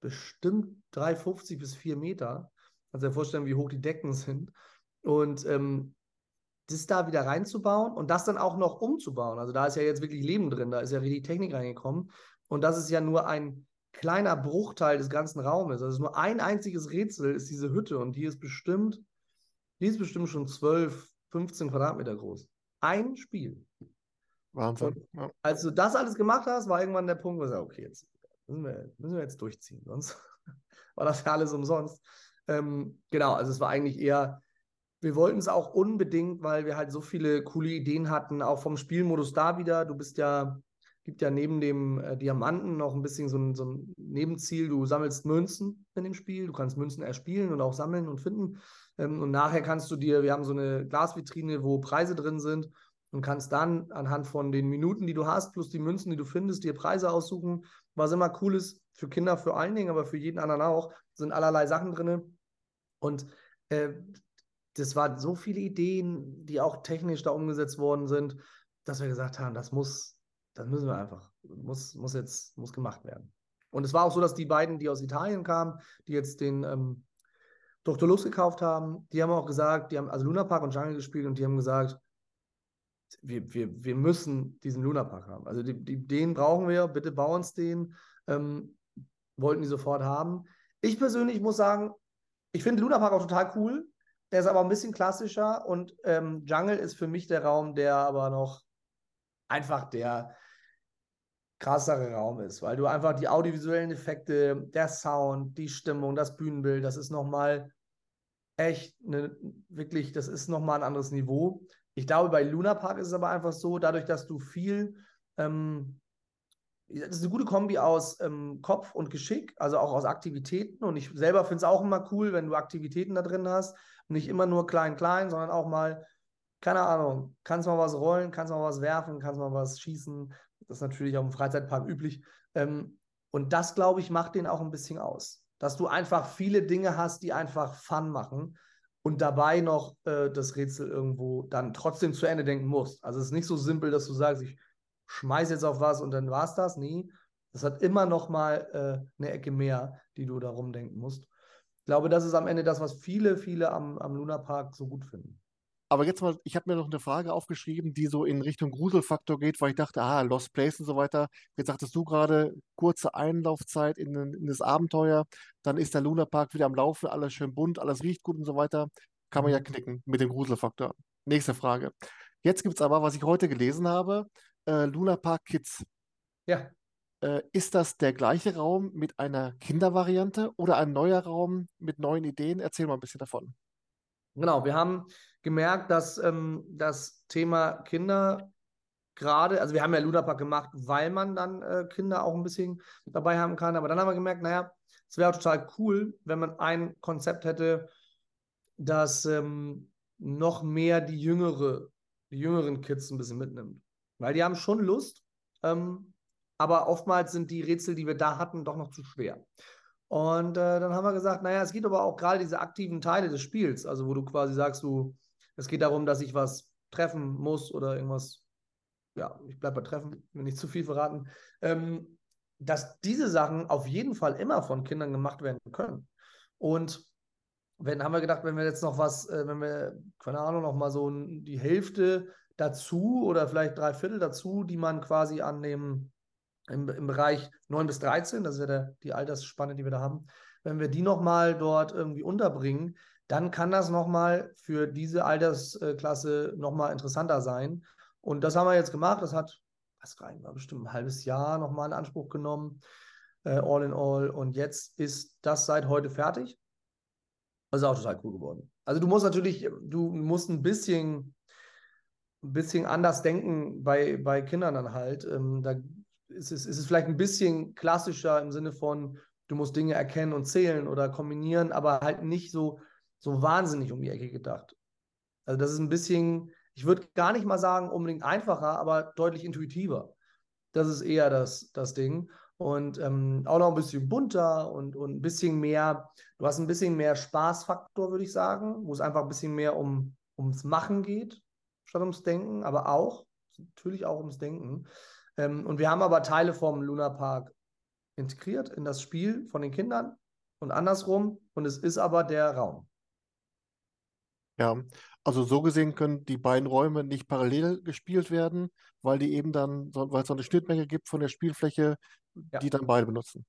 bestimmt 3,50 bis 4 Meter. Kannst dir vorstellen, wie hoch die Decken sind. Und ähm, das da wieder reinzubauen und das dann auch noch umzubauen. Also da ist ja jetzt wirklich Leben drin, da ist ja richtig Technik reingekommen. Und das ist ja nur ein kleiner Bruchteil des ganzen Raumes. Also nur ein einziges Rätsel ist diese Hütte und die ist bestimmt, die ist bestimmt schon 12, 15 Quadratmeter groß ein Spiel. Wahnsinn. Ja. Als du das alles gemacht hast, war irgendwann der Punkt, wo ich sage, okay, jetzt müssen wir, müssen wir jetzt durchziehen, sonst war das ja alles umsonst. Ähm, genau, also es war eigentlich eher, wir wollten es auch unbedingt, weil wir halt so viele coole Ideen hatten, auch vom Spielmodus da wieder. Du bist ja, gibt ja neben dem äh, Diamanten noch ein bisschen so ein, so ein Nebenziel. Du sammelst Münzen in dem Spiel, du kannst Münzen erspielen und auch sammeln und finden. Ähm, und nachher kannst du dir, wir haben so eine Glasvitrine, wo Preise drin sind und kannst dann anhand von den Minuten, die du hast, plus die Münzen, die du findest, dir Preise aussuchen. Was immer cool ist für Kinder vor allen Dingen, aber für jeden anderen auch, sind allerlei Sachen drin. Und äh, das waren so viele Ideen, die auch technisch da umgesetzt worden sind, dass wir gesagt haben, das muss, das müssen wir einfach, muss, muss jetzt, muss gemacht werden. Und es war auch so, dass die beiden, die aus Italien kamen, die jetzt den ähm, Dr. Lux gekauft haben, die haben auch gesagt, die haben also Luna Park und Jungle gespielt und die haben gesagt, wir, wir, wir müssen diesen Luna Park haben. Also die, die, den brauchen wir, bitte bau uns den. Ähm, wollten die sofort haben. Ich persönlich muss sagen, ich finde Luna Park auch total cool. Der ist aber ein bisschen klassischer und ähm, Jungle ist für mich der Raum, der aber noch einfach der krassere Raum ist, weil du einfach die audiovisuellen Effekte, der Sound, die Stimmung, das Bühnenbild, das ist nochmal echt eine, wirklich, das ist nochmal ein anderes Niveau. Ich glaube, bei Luna Park ist es aber einfach so, dadurch, dass du viel, ähm, das ist eine gute Kombi aus ähm, Kopf und Geschick, also auch aus Aktivitäten. Und ich selber finde es auch immer cool, wenn du Aktivitäten da drin hast. nicht immer nur klein, klein, sondern auch mal, keine Ahnung, kannst mal was rollen, kannst mal was werfen, kannst mal was schießen. Das ist natürlich auch im Freizeitpark üblich. Ähm, und das, glaube ich, macht den auch ein bisschen aus. Dass du einfach viele Dinge hast, die einfach Fun machen und dabei noch äh, das Rätsel irgendwo dann trotzdem zu Ende denken musst. Also es ist nicht so simpel, dass du sagst, ich schmeiß jetzt auf was und dann war es das. Nee, das hat immer noch mal äh, eine Ecke mehr, die du da rumdenken musst. Ich glaube, das ist am Ende das, was viele, viele am, am Luna Park so gut finden. Aber jetzt mal, ich habe mir noch eine Frage aufgeschrieben, die so in Richtung Gruselfaktor geht, weil ich dachte, ah, Lost Place und so weiter. Jetzt sagtest du gerade, kurze Einlaufzeit in, in das Abenteuer, dann ist der Luna Park wieder am Laufen, alles schön bunt, alles riecht gut und so weiter. Kann man ja mhm. knicken mit dem Gruselfaktor. Nächste Frage. Jetzt gibt es aber, was ich heute gelesen habe, äh, Luna Park Kids. Ja. Äh, ist das der gleiche Raum mit einer Kindervariante oder ein neuer Raum mit neuen Ideen? Erzähl mal ein bisschen davon. Genau, wir haben gemerkt, dass ähm, das Thema Kinder gerade, also wir haben ja Luna Park gemacht, weil man dann äh, Kinder auch ein bisschen dabei haben kann, aber dann haben wir gemerkt, naja, es wäre total cool, wenn man ein Konzept hätte, das ähm, noch mehr die jüngere, die jüngeren Kids ein bisschen mitnimmt. Weil die haben schon Lust, ähm, aber oftmals sind die Rätsel, die wir da hatten, doch noch zu schwer. Und äh, dann haben wir gesagt, naja, es geht aber auch gerade diese aktiven Teile des Spiels, also wo du quasi sagst, du, es geht darum, dass ich was treffen muss oder irgendwas, ja, ich bleibe bei Treffen, wenn nicht zu viel verraten, ähm, dass diese Sachen auf jeden Fall immer von Kindern gemacht werden können. Und wenn haben wir gedacht, wenn wir jetzt noch was, äh, wenn wir, keine Ahnung, noch mal so die Hälfte dazu oder vielleicht drei Viertel dazu, die man quasi an dem im, im Bereich 9 bis 13, das ist ja der, die Altersspanne, die wir da haben, wenn wir die nochmal dort irgendwie unterbringen, dann kann das nochmal für diese Altersklasse nochmal interessanter sein. Und das haben wir jetzt gemacht. Das hat, was rein war, bestimmt ein halbes Jahr nochmal in Anspruch genommen, äh, all in all. Und jetzt ist das seit heute fertig. Das ist auch total cool geworden. Also du musst natürlich, du musst ein bisschen, ein bisschen anders denken bei, bei Kindern dann halt. Ähm, da ist es, ist es vielleicht ein bisschen klassischer im Sinne von, du musst Dinge erkennen und zählen oder kombinieren, aber halt nicht so, so wahnsinnig um die Ecke gedacht. Also das ist ein bisschen, ich würde gar nicht mal sagen unbedingt einfacher, aber deutlich intuitiver. Das ist eher das, das Ding. Und ähm, auch noch ein bisschen bunter und, und ein bisschen mehr, du hast ein bisschen mehr Spaßfaktor, würde ich sagen, wo es einfach ein bisschen mehr um, ums Machen geht, statt ums Denken, aber auch, natürlich auch ums Denken. Ähm, und wir haben aber Teile vom Luna Park integriert in das Spiel von den Kindern und andersrum. Und es ist aber der Raum. Ja, also so gesehen können die beiden Räume nicht parallel gespielt werden, weil die eben dann, weil es so eine Schnittmenge gibt von der Spielfläche, ja. die dann beide benutzen.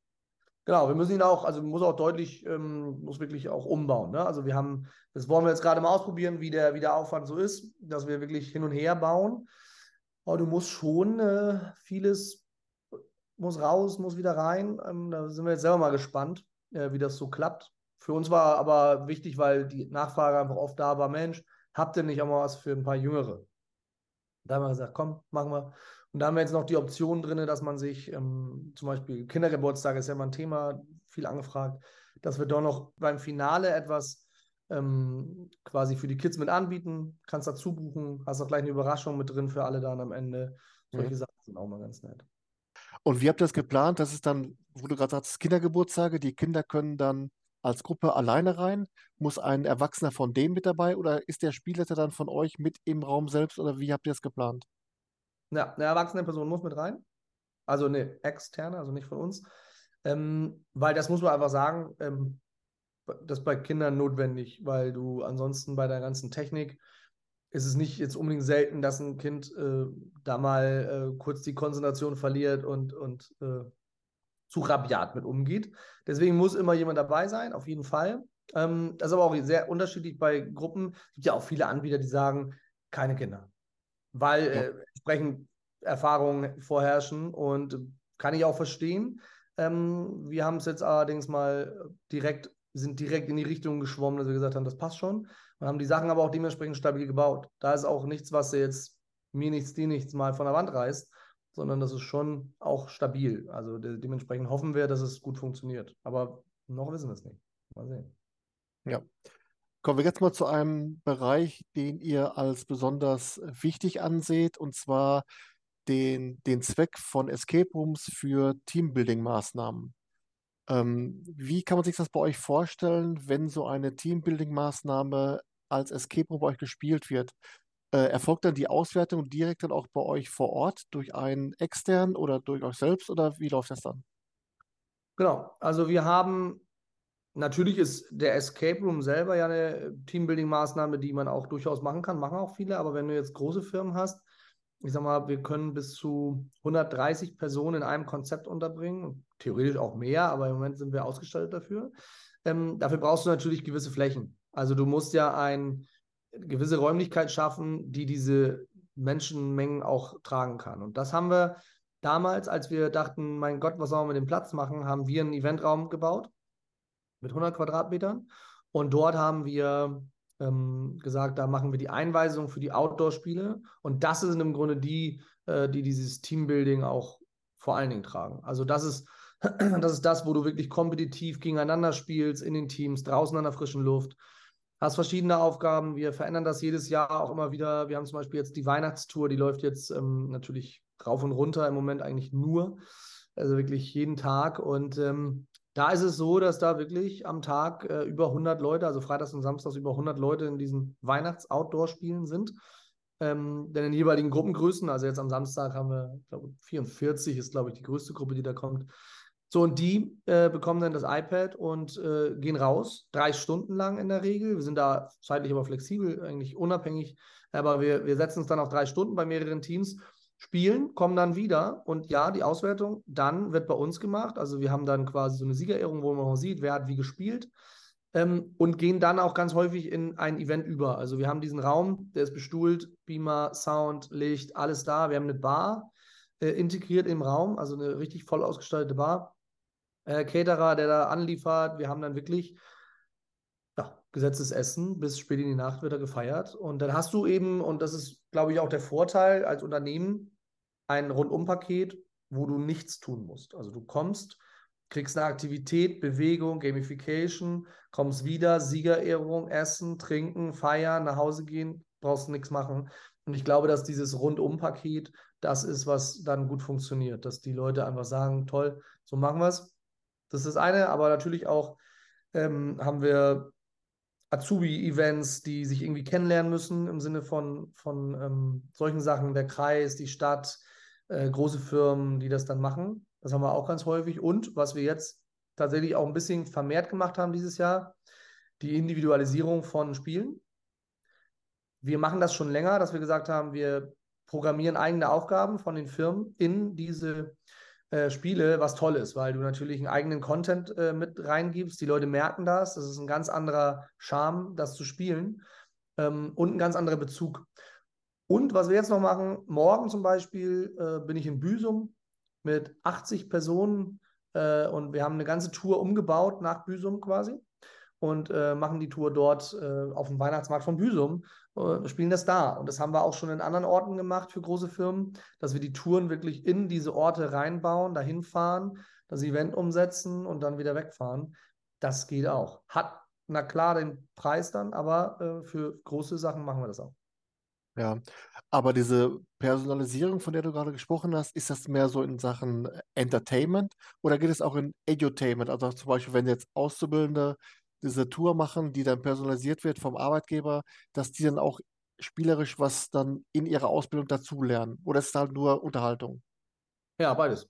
Genau, wir müssen ihn auch, also muss auch deutlich, ähm, muss wirklich auch umbauen. Ne? Also wir haben, das wollen wir jetzt gerade mal ausprobieren, wie der, wie der Aufwand so ist, dass wir wirklich hin und her bauen. Aber du musst schon äh, vieles muss raus, muss wieder rein. Ähm, da sind wir jetzt selber mal gespannt, äh, wie das so klappt. Für uns war aber wichtig, weil die Nachfrage einfach oft da war, Mensch, habt ihr nicht auch mal was für ein paar Jüngere? Da haben wir gesagt, komm, machen wir. Und da haben wir jetzt noch die Option drin, dass man sich ähm, zum Beispiel Kindergeburtstag ist ja immer ein Thema, viel angefragt, dass wir doch noch beim Finale etwas ähm, quasi für die Kids mit anbieten, kannst dazu buchen, hast auch gleich eine Überraschung mit drin für alle dann am Ende. Solche mhm. Sachen sind auch mal ganz nett. Und wie habt ihr das geplant? Das ist dann, wo du gerade sagst, Kindergeburtstage, die Kinder können dann als Gruppe alleine rein? Muss ein Erwachsener von denen mit dabei oder ist der Spielleiter dann von euch mit im Raum selbst oder wie habt ihr das geplant? Ja, eine erwachsene Person muss mit rein. Also eine externe, also nicht von uns. Ähm, weil das muss man einfach sagen, ähm, das bei Kindern notwendig, weil du ansonsten bei der ganzen Technik ist es nicht jetzt unbedingt selten, dass ein Kind äh, da mal äh, kurz die Konzentration verliert und, und äh, zu rabiat mit umgeht. Deswegen muss immer jemand dabei sein, auf jeden Fall. Ähm, das ist aber auch sehr unterschiedlich bei Gruppen. Es gibt ja auch viele Anbieter, die sagen, keine Kinder, weil äh, entsprechend Erfahrungen vorherrschen und kann ich auch verstehen. Ähm, wir haben es jetzt allerdings mal direkt sind direkt in die Richtung geschwommen, dass wir gesagt haben, das passt schon. Und haben die Sachen aber auch dementsprechend stabil gebaut. Da ist auch nichts, was jetzt mir nichts, dir nichts mal von der Wand reißt. Sondern das ist schon auch stabil. Also de dementsprechend hoffen wir, dass es gut funktioniert. Aber noch wissen wir es nicht. Mal sehen. Ja. Kommen wir jetzt mal zu einem Bereich, den ihr als besonders wichtig anseht, und zwar den, den Zweck von Escape Rooms für Teambuilding-Maßnahmen. Ähm, wie kann man sich das bei euch vorstellen, wenn so eine Teambuilding-Maßnahme als Escape Room bei euch gespielt wird? Äh, erfolgt dann die Auswertung direkt dann auch bei euch vor Ort durch einen externen oder durch euch selbst oder wie läuft das dann? Genau, also wir haben, natürlich ist der Escape Room selber ja eine Teambuilding-Maßnahme, die man auch durchaus machen kann, machen auch viele, aber wenn du jetzt große Firmen hast, ich sag mal, wir können bis zu 130 Personen in einem Konzept unterbringen, theoretisch auch mehr, aber im Moment sind wir ausgestattet dafür. Ähm, dafür brauchst du natürlich gewisse Flächen. Also du musst ja eine gewisse Räumlichkeit schaffen, die diese Menschenmengen auch tragen kann. Und das haben wir damals, als wir dachten, mein Gott, was sollen wir mit dem Platz machen, haben wir einen Eventraum gebaut mit 100 Quadratmetern. Und dort haben wir ähm, gesagt, da machen wir die Einweisung für die Outdoor-Spiele. Und das sind im Grunde die, äh, die dieses Teambuilding auch vor allen Dingen tragen. Also das ist, das ist das, wo du wirklich kompetitiv gegeneinander spielst, in den Teams, draußen an der frischen Luft. Hast verschiedene Aufgaben. Wir verändern das jedes Jahr auch immer wieder. Wir haben zum Beispiel jetzt die Weihnachtstour, die läuft jetzt ähm, natürlich rauf und runter im Moment eigentlich nur. Also wirklich jeden Tag. Und ähm, da ist es so, dass da wirklich am Tag äh, über 100 Leute, also freitags und samstags über 100 Leute in diesen Weihnachts-Outdoor-Spielen sind. Ähm, denn in jeweiligen Gruppengrößen, also jetzt am Samstag haben wir, glaube, 44 ist, glaube ich, die größte Gruppe, die da kommt. So, und die äh, bekommen dann das iPad und äh, gehen raus, drei Stunden lang in der Regel. Wir sind da zeitlich aber flexibel, eigentlich unabhängig, aber wir, wir setzen uns dann auf drei Stunden bei mehreren Teams spielen, kommen dann wieder und ja, die Auswertung dann wird bei uns gemacht. Also wir haben dann quasi so eine Siegerehrung, wo man auch sieht, wer hat wie gespielt ähm, und gehen dann auch ganz häufig in ein Event über. Also wir haben diesen Raum, der ist bestuhlt, Beamer, Sound, Licht, alles da. Wir haben eine Bar äh, integriert im Raum, also eine richtig voll ausgestaltete Bar. Äh, Caterer, der da anliefert. Wir haben dann wirklich ja, gesetztes Essen, bis spät in die Nacht wird er gefeiert. Und dann hast du eben, und das ist, glaube ich, auch der Vorteil als Unternehmen, ein Rundumpaket, wo du nichts tun musst. Also du kommst, kriegst eine Aktivität, Bewegung, Gamification, kommst wieder, Siegerehrung, Essen, Trinken, Feiern, nach Hause gehen, brauchst nichts machen. Und ich glaube, dass dieses Rundumpaket das ist, was dann gut funktioniert, dass die Leute einfach sagen, toll, so machen wir es. Das ist das eine, aber natürlich auch ähm, haben wir Azubi-Events, die sich irgendwie kennenlernen müssen im Sinne von, von ähm, solchen Sachen, der Kreis, die Stadt, äh, große Firmen, die das dann machen. Das haben wir auch ganz häufig. Und was wir jetzt tatsächlich auch ein bisschen vermehrt gemacht haben dieses Jahr, die Individualisierung von Spielen. Wir machen das schon länger, dass wir gesagt haben, wir programmieren eigene Aufgaben von den Firmen in diese äh, Spiele, was toll ist, weil du natürlich einen eigenen Content äh, mit reingibst. Die Leute merken das. Das ist ein ganz anderer Charme, das zu spielen ähm, und ein ganz anderer Bezug. Und was wir jetzt noch machen, morgen zum Beispiel äh, bin ich in Büsum mit 80 Personen äh, und wir haben eine ganze Tour umgebaut nach Büsum quasi und äh, machen die Tour dort äh, auf dem Weihnachtsmarkt von Büsum, äh, spielen das da. Und das haben wir auch schon in anderen Orten gemacht für große Firmen, dass wir die Touren wirklich in diese Orte reinbauen, dahin fahren, das Event umsetzen und dann wieder wegfahren. Das geht auch. Hat na klar den Preis dann, aber äh, für große Sachen machen wir das auch. Ja, aber diese Personalisierung, von der du gerade gesprochen hast, ist das mehr so in Sachen Entertainment oder geht es auch in Edutainment? Also zum Beispiel, wenn jetzt Auszubildende diese Tour machen, die dann personalisiert wird vom Arbeitgeber, dass die dann auch spielerisch was dann in ihrer Ausbildung dazulernen? Oder ist es halt nur Unterhaltung? Ja, beides.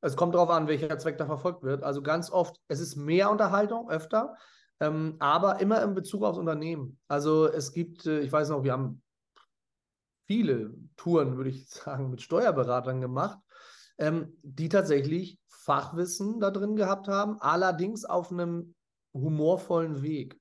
Es kommt darauf an, welcher Zweck da verfolgt wird. Also ganz oft, es ist mehr Unterhaltung, öfter, ähm, aber immer in Bezug aufs Unternehmen. Also es gibt, äh, ich weiß noch, wir haben viele Touren, würde ich sagen, mit Steuerberatern gemacht, ähm, die tatsächlich Fachwissen da drin gehabt haben, allerdings auf einem humorvollen Weg.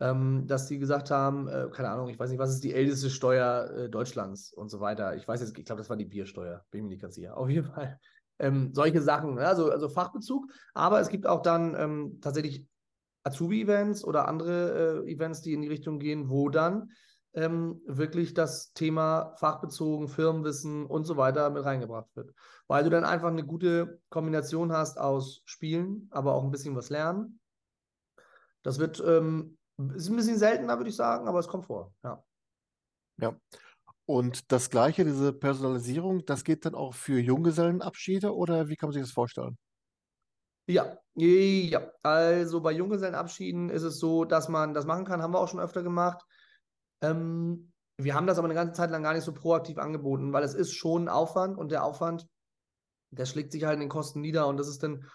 Ähm, dass die gesagt haben, äh, keine Ahnung, ich weiß nicht, was ist die älteste Steuer äh, Deutschlands und so weiter. Ich weiß jetzt, ich glaube, das war die Biersteuer, bin mir nicht ganz sicher. Auf jeden Fall ähm, solche Sachen, ne? also, also Fachbezug. Aber es gibt auch dann ähm, tatsächlich Azubi-Events oder andere äh, Events, die in die Richtung gehen, wo dann ähm, wirklich das Thema fachbezogen, Firmenwissen und so weiter mit reingebracht wird. Weil du dann einfach eine gute Kombination hast aus Spielen, aber auch ein bisschen was lernen. Das wird, ähm, ist ein bisschen seltener, würde ich sagen, aber es kommt vor, ja. Ja. Und das Gleiche, diese Personalisierung, das geht dann auch für Junggesellenabschiede oder wie kann man sich das vorstellen? Ja, ja. Also bei Junggesellenabschieden ist es so, dass man das machen kann, haben wir auch schon öfter gemacht. Ähm, wir haben das aber eine ganze Zeit lang gar nicht so proaktiv angeboten, weil es ist schon ein Aufwand und der Aufwand, der schlägt sich halt in den Kosten nieder und das ist dann,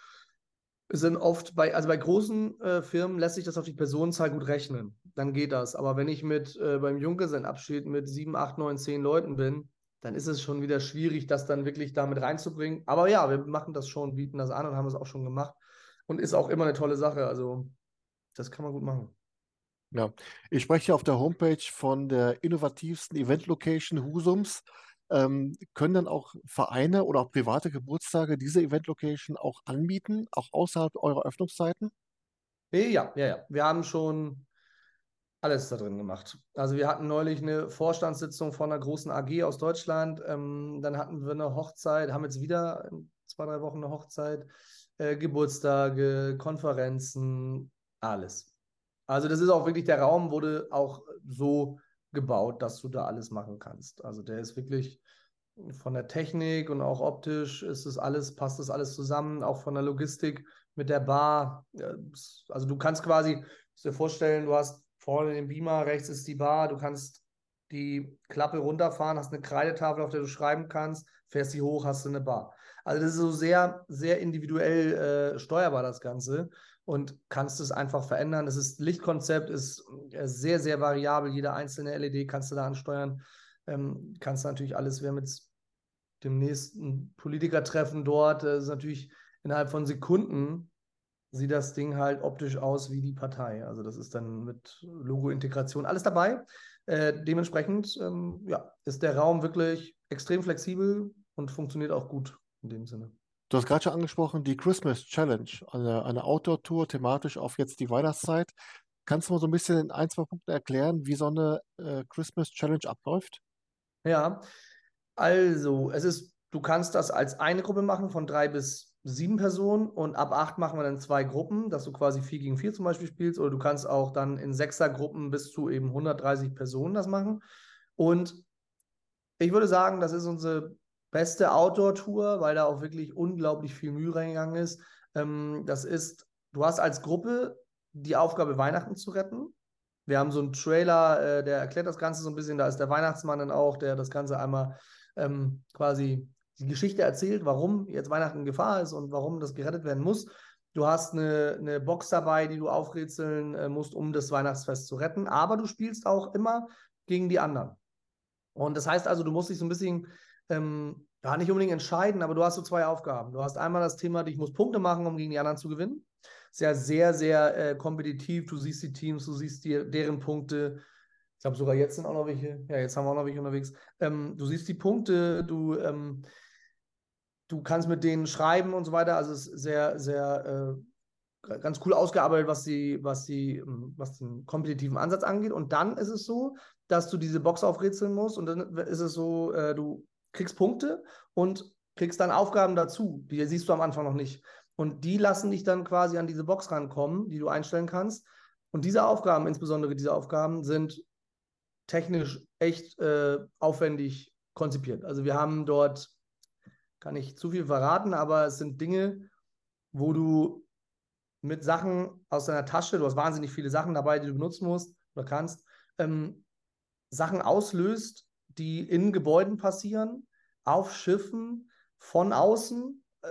sind oft bei, also bei großen äh, Firmen lässt sich das auf die Personenzahl gut rechnen. Dann geht das. Aber wenn ich mit äh, beim Junggesellenabschied mit sieben, acht, neun, zehn Leuten bin, dann ist es schon wieder schwierig, das dann wirklich damit reinzubringen. Aber ja, wir machen das schon, bieten das an und haben es auch schon gemacht. Und ist auch immer eine tolle Sache. Also, das kann man gut machen. Ja, ich spreche auf der Homepage von der innovativsten Event-Location Husums. Ähm, können dann auch Vereine oder auch private Geburtstage diese Event-Location auch anbieten, auch außerhalb eurer Öffnungszeiten? Ja, ja, ja. Wir haben schon alles da drin gemacht. Also wir hatten neulich eine Vorstandssitzung von einer großen AG aus Deutschland. Ähm, dann hatten wir eine Hochzeit, haben jetzt wieder in zwei, drei Wochen eine Hochzeit, äh, Geburtstage, Konferenzen, alles. Also das ist auch wirklich, der Raum wurde auch so gebaut, dass du da alles machen kannst. Also der ist wirklich von der Technik und auch optisch ist es alles, passt das alles zusammen, auch von der Logistik mit der Bar. Also du kannst quasi dir vorstellen, du hast vorne den Beamer, rechts ist die Bar, du kannst die Klappe runterfahren, hast eine Kreidetafel, auf der du schreiben kannst, fährst sie hoch, hast du eine Bar. Also das ist so sehr, sehr individuell äh, steuerbar, das Ganze und kannst es einfach verändern. Das ist Lichtkonzept, ist äh, sehr, sehr variabel. Jede einzelne LED kannst du da ansteuern. Ähm, kannst natürlich alles, wir haben jetzt dem nächsten Politikertreffen dort, das ist natürlich innerhalb von Sekunden sieht das Ding halt optisch aus wie die Partei. Also das ist dann mit Logo-Integration alles dabei. Äh, dementsprechend ähm, ja, ist der Raum wirklich extrem flexibel und funktioniert auch gut in dem Sinne. Du hast gerade schon angesprochen, die Christmas Challenge, eine, eine Outdoor-Tour thematisch auf jetzt die Weihnachtszeit. Kannst du mal so ein bisschen in ein, zwei Punkten erklären, wie so eine äh, Christmas Challenge abläuft? Ja, also es ist, du kannst das als eine Gruppe machen von drei bis sieben Personen und ab acht machen wir dann zwei Gruppen, dass du quasi vier gegen vier zum Beispiel spielst oder du kannst auch dann in Sechsergruppen bis zu eben 130 Personen das machen. Und ich würde sagen, das ist unsere beste Outdoor-Tour, weil da auch wirklich unglaublich viel Mühe reingegangen ist. Ähm, das ist, du hast als Gruppe die Aufgabe, Weihnachten zu retten. Wir haben so einen Trailer, äh, der erklärt das Ganze so ein bisschen. Da ist der Weihnachtsmann dann auch, der das Ganze einmal ähm, quasi die Geschichte erzählt, warum jetzt Weihnachten in Gefahr ist und warum das gerettet werden muss. Du hast eine, eine Box dabei, die du aufrätseln äh, musst, um das Weihnachtsfest zu retten. Aber du spielst auch immer gegen die anderen. Und das heißt also, du musst dich so ein bisschen ähm, ja, nicht unbedingt entscheiden, aber du hast so zwei Aufgaben. Du hast einmal das Thema, ich muss Punkte machen, um gegen die anderen zu gewinnen. Ist ja sehr, sehr äh, kompetitiv. Du siehst die Teams, du siehst die, deren Punkte. Ich glaube, sogar jetzt sind auch noch welche. Ja, jetzt haben wir auch noch welche unterwegs. Ähm, du siehst die Punkte, du, ähm, du kannst mit denen schreiben und so weiter. Also es ist sehr, sehr äh, ganz cool ausgearbeitet, was, die, was, die, ähm, was den kompetitiven Ansatz angeht. Und dann ist es so, dass du diese Box aufrätseln musst. Und dann ist es so, äh, du kriegst Punkte und kriegst dann Aufgaben dazu. Die siehst du am Anfang noch nicht. Und die lassen dich dann quasi an diese Box rankommen, die du einstellen kannst. Und diese Aufgaben, insbesondere diese Aufgaben, sind technisch echt äh, aufwendig konzipiert. Also wir haben dort, kann ich zu viel verraten, aber es sind Dinge, wo du mit Sachen aus deiner Tasche, du hast wahnsinnig viele Sachen dabei, die du benutzen musst oder kannst, ähm, Sachen auslöst, die in Gebäuden passieren, auf Schiffen, von außen. Äh,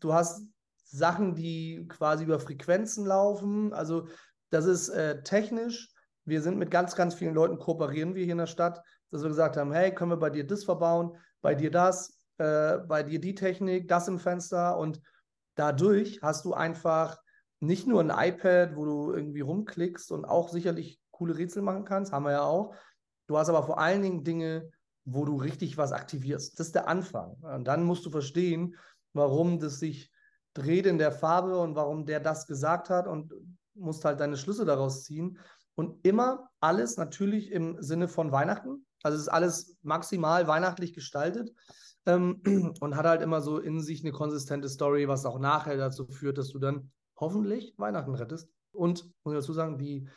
du hast Sachen, die quasi über Frequenzen laufen. Also das ist äh, technisch. Wir sind mit ganz, ganz vielen Leuten kooperieren wir hier in der Stadt, dass wir gesagt haben, hey, können wir bei dir das verbauen, bei dir das, äh, bei dir die Technik, das im Fenster und dadurch hast du einfach nicht nur ein iPad, wo du irgendwie rumklickst und auch sicherlich coole Rätsel machen kannst, haben wir ja auch, Du hast aber vor allen Dingen Dinge, wo du richtig was aktivierst. Das ist der Anfang. Und dann musst du verstehen, warum das sich dreht in der Farbe und warum der das gesagt hat und musst halt deine Schlüsse daraus ziehen. und immer alles natürlich im Sinne von Weihnachten. Also es ist alles maximal weihnachtlich gestaltet ähm, und hat halt immer so in sich eine konsistente Story, was auch nachher dazu führt, dass du dann hoffentlich Weihnachten rettest. Und muss ich dazu sagen, die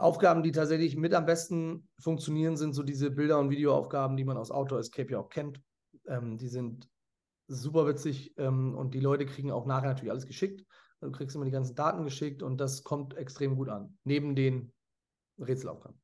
Aufgaben, die tatsächlich mit am besten funktionieren, sind so diese Bilder- und Videoaufgaben, die man aus Outdoor Escape ja auch kennt. Ähm, die sind super witzig ähm, und die Leute kriegen auch nachher natürlich alles geschickt. Du kriegst immer die ganzen Daten geschickt und das kommt extrem gut an, neben den Rätselaufgaben.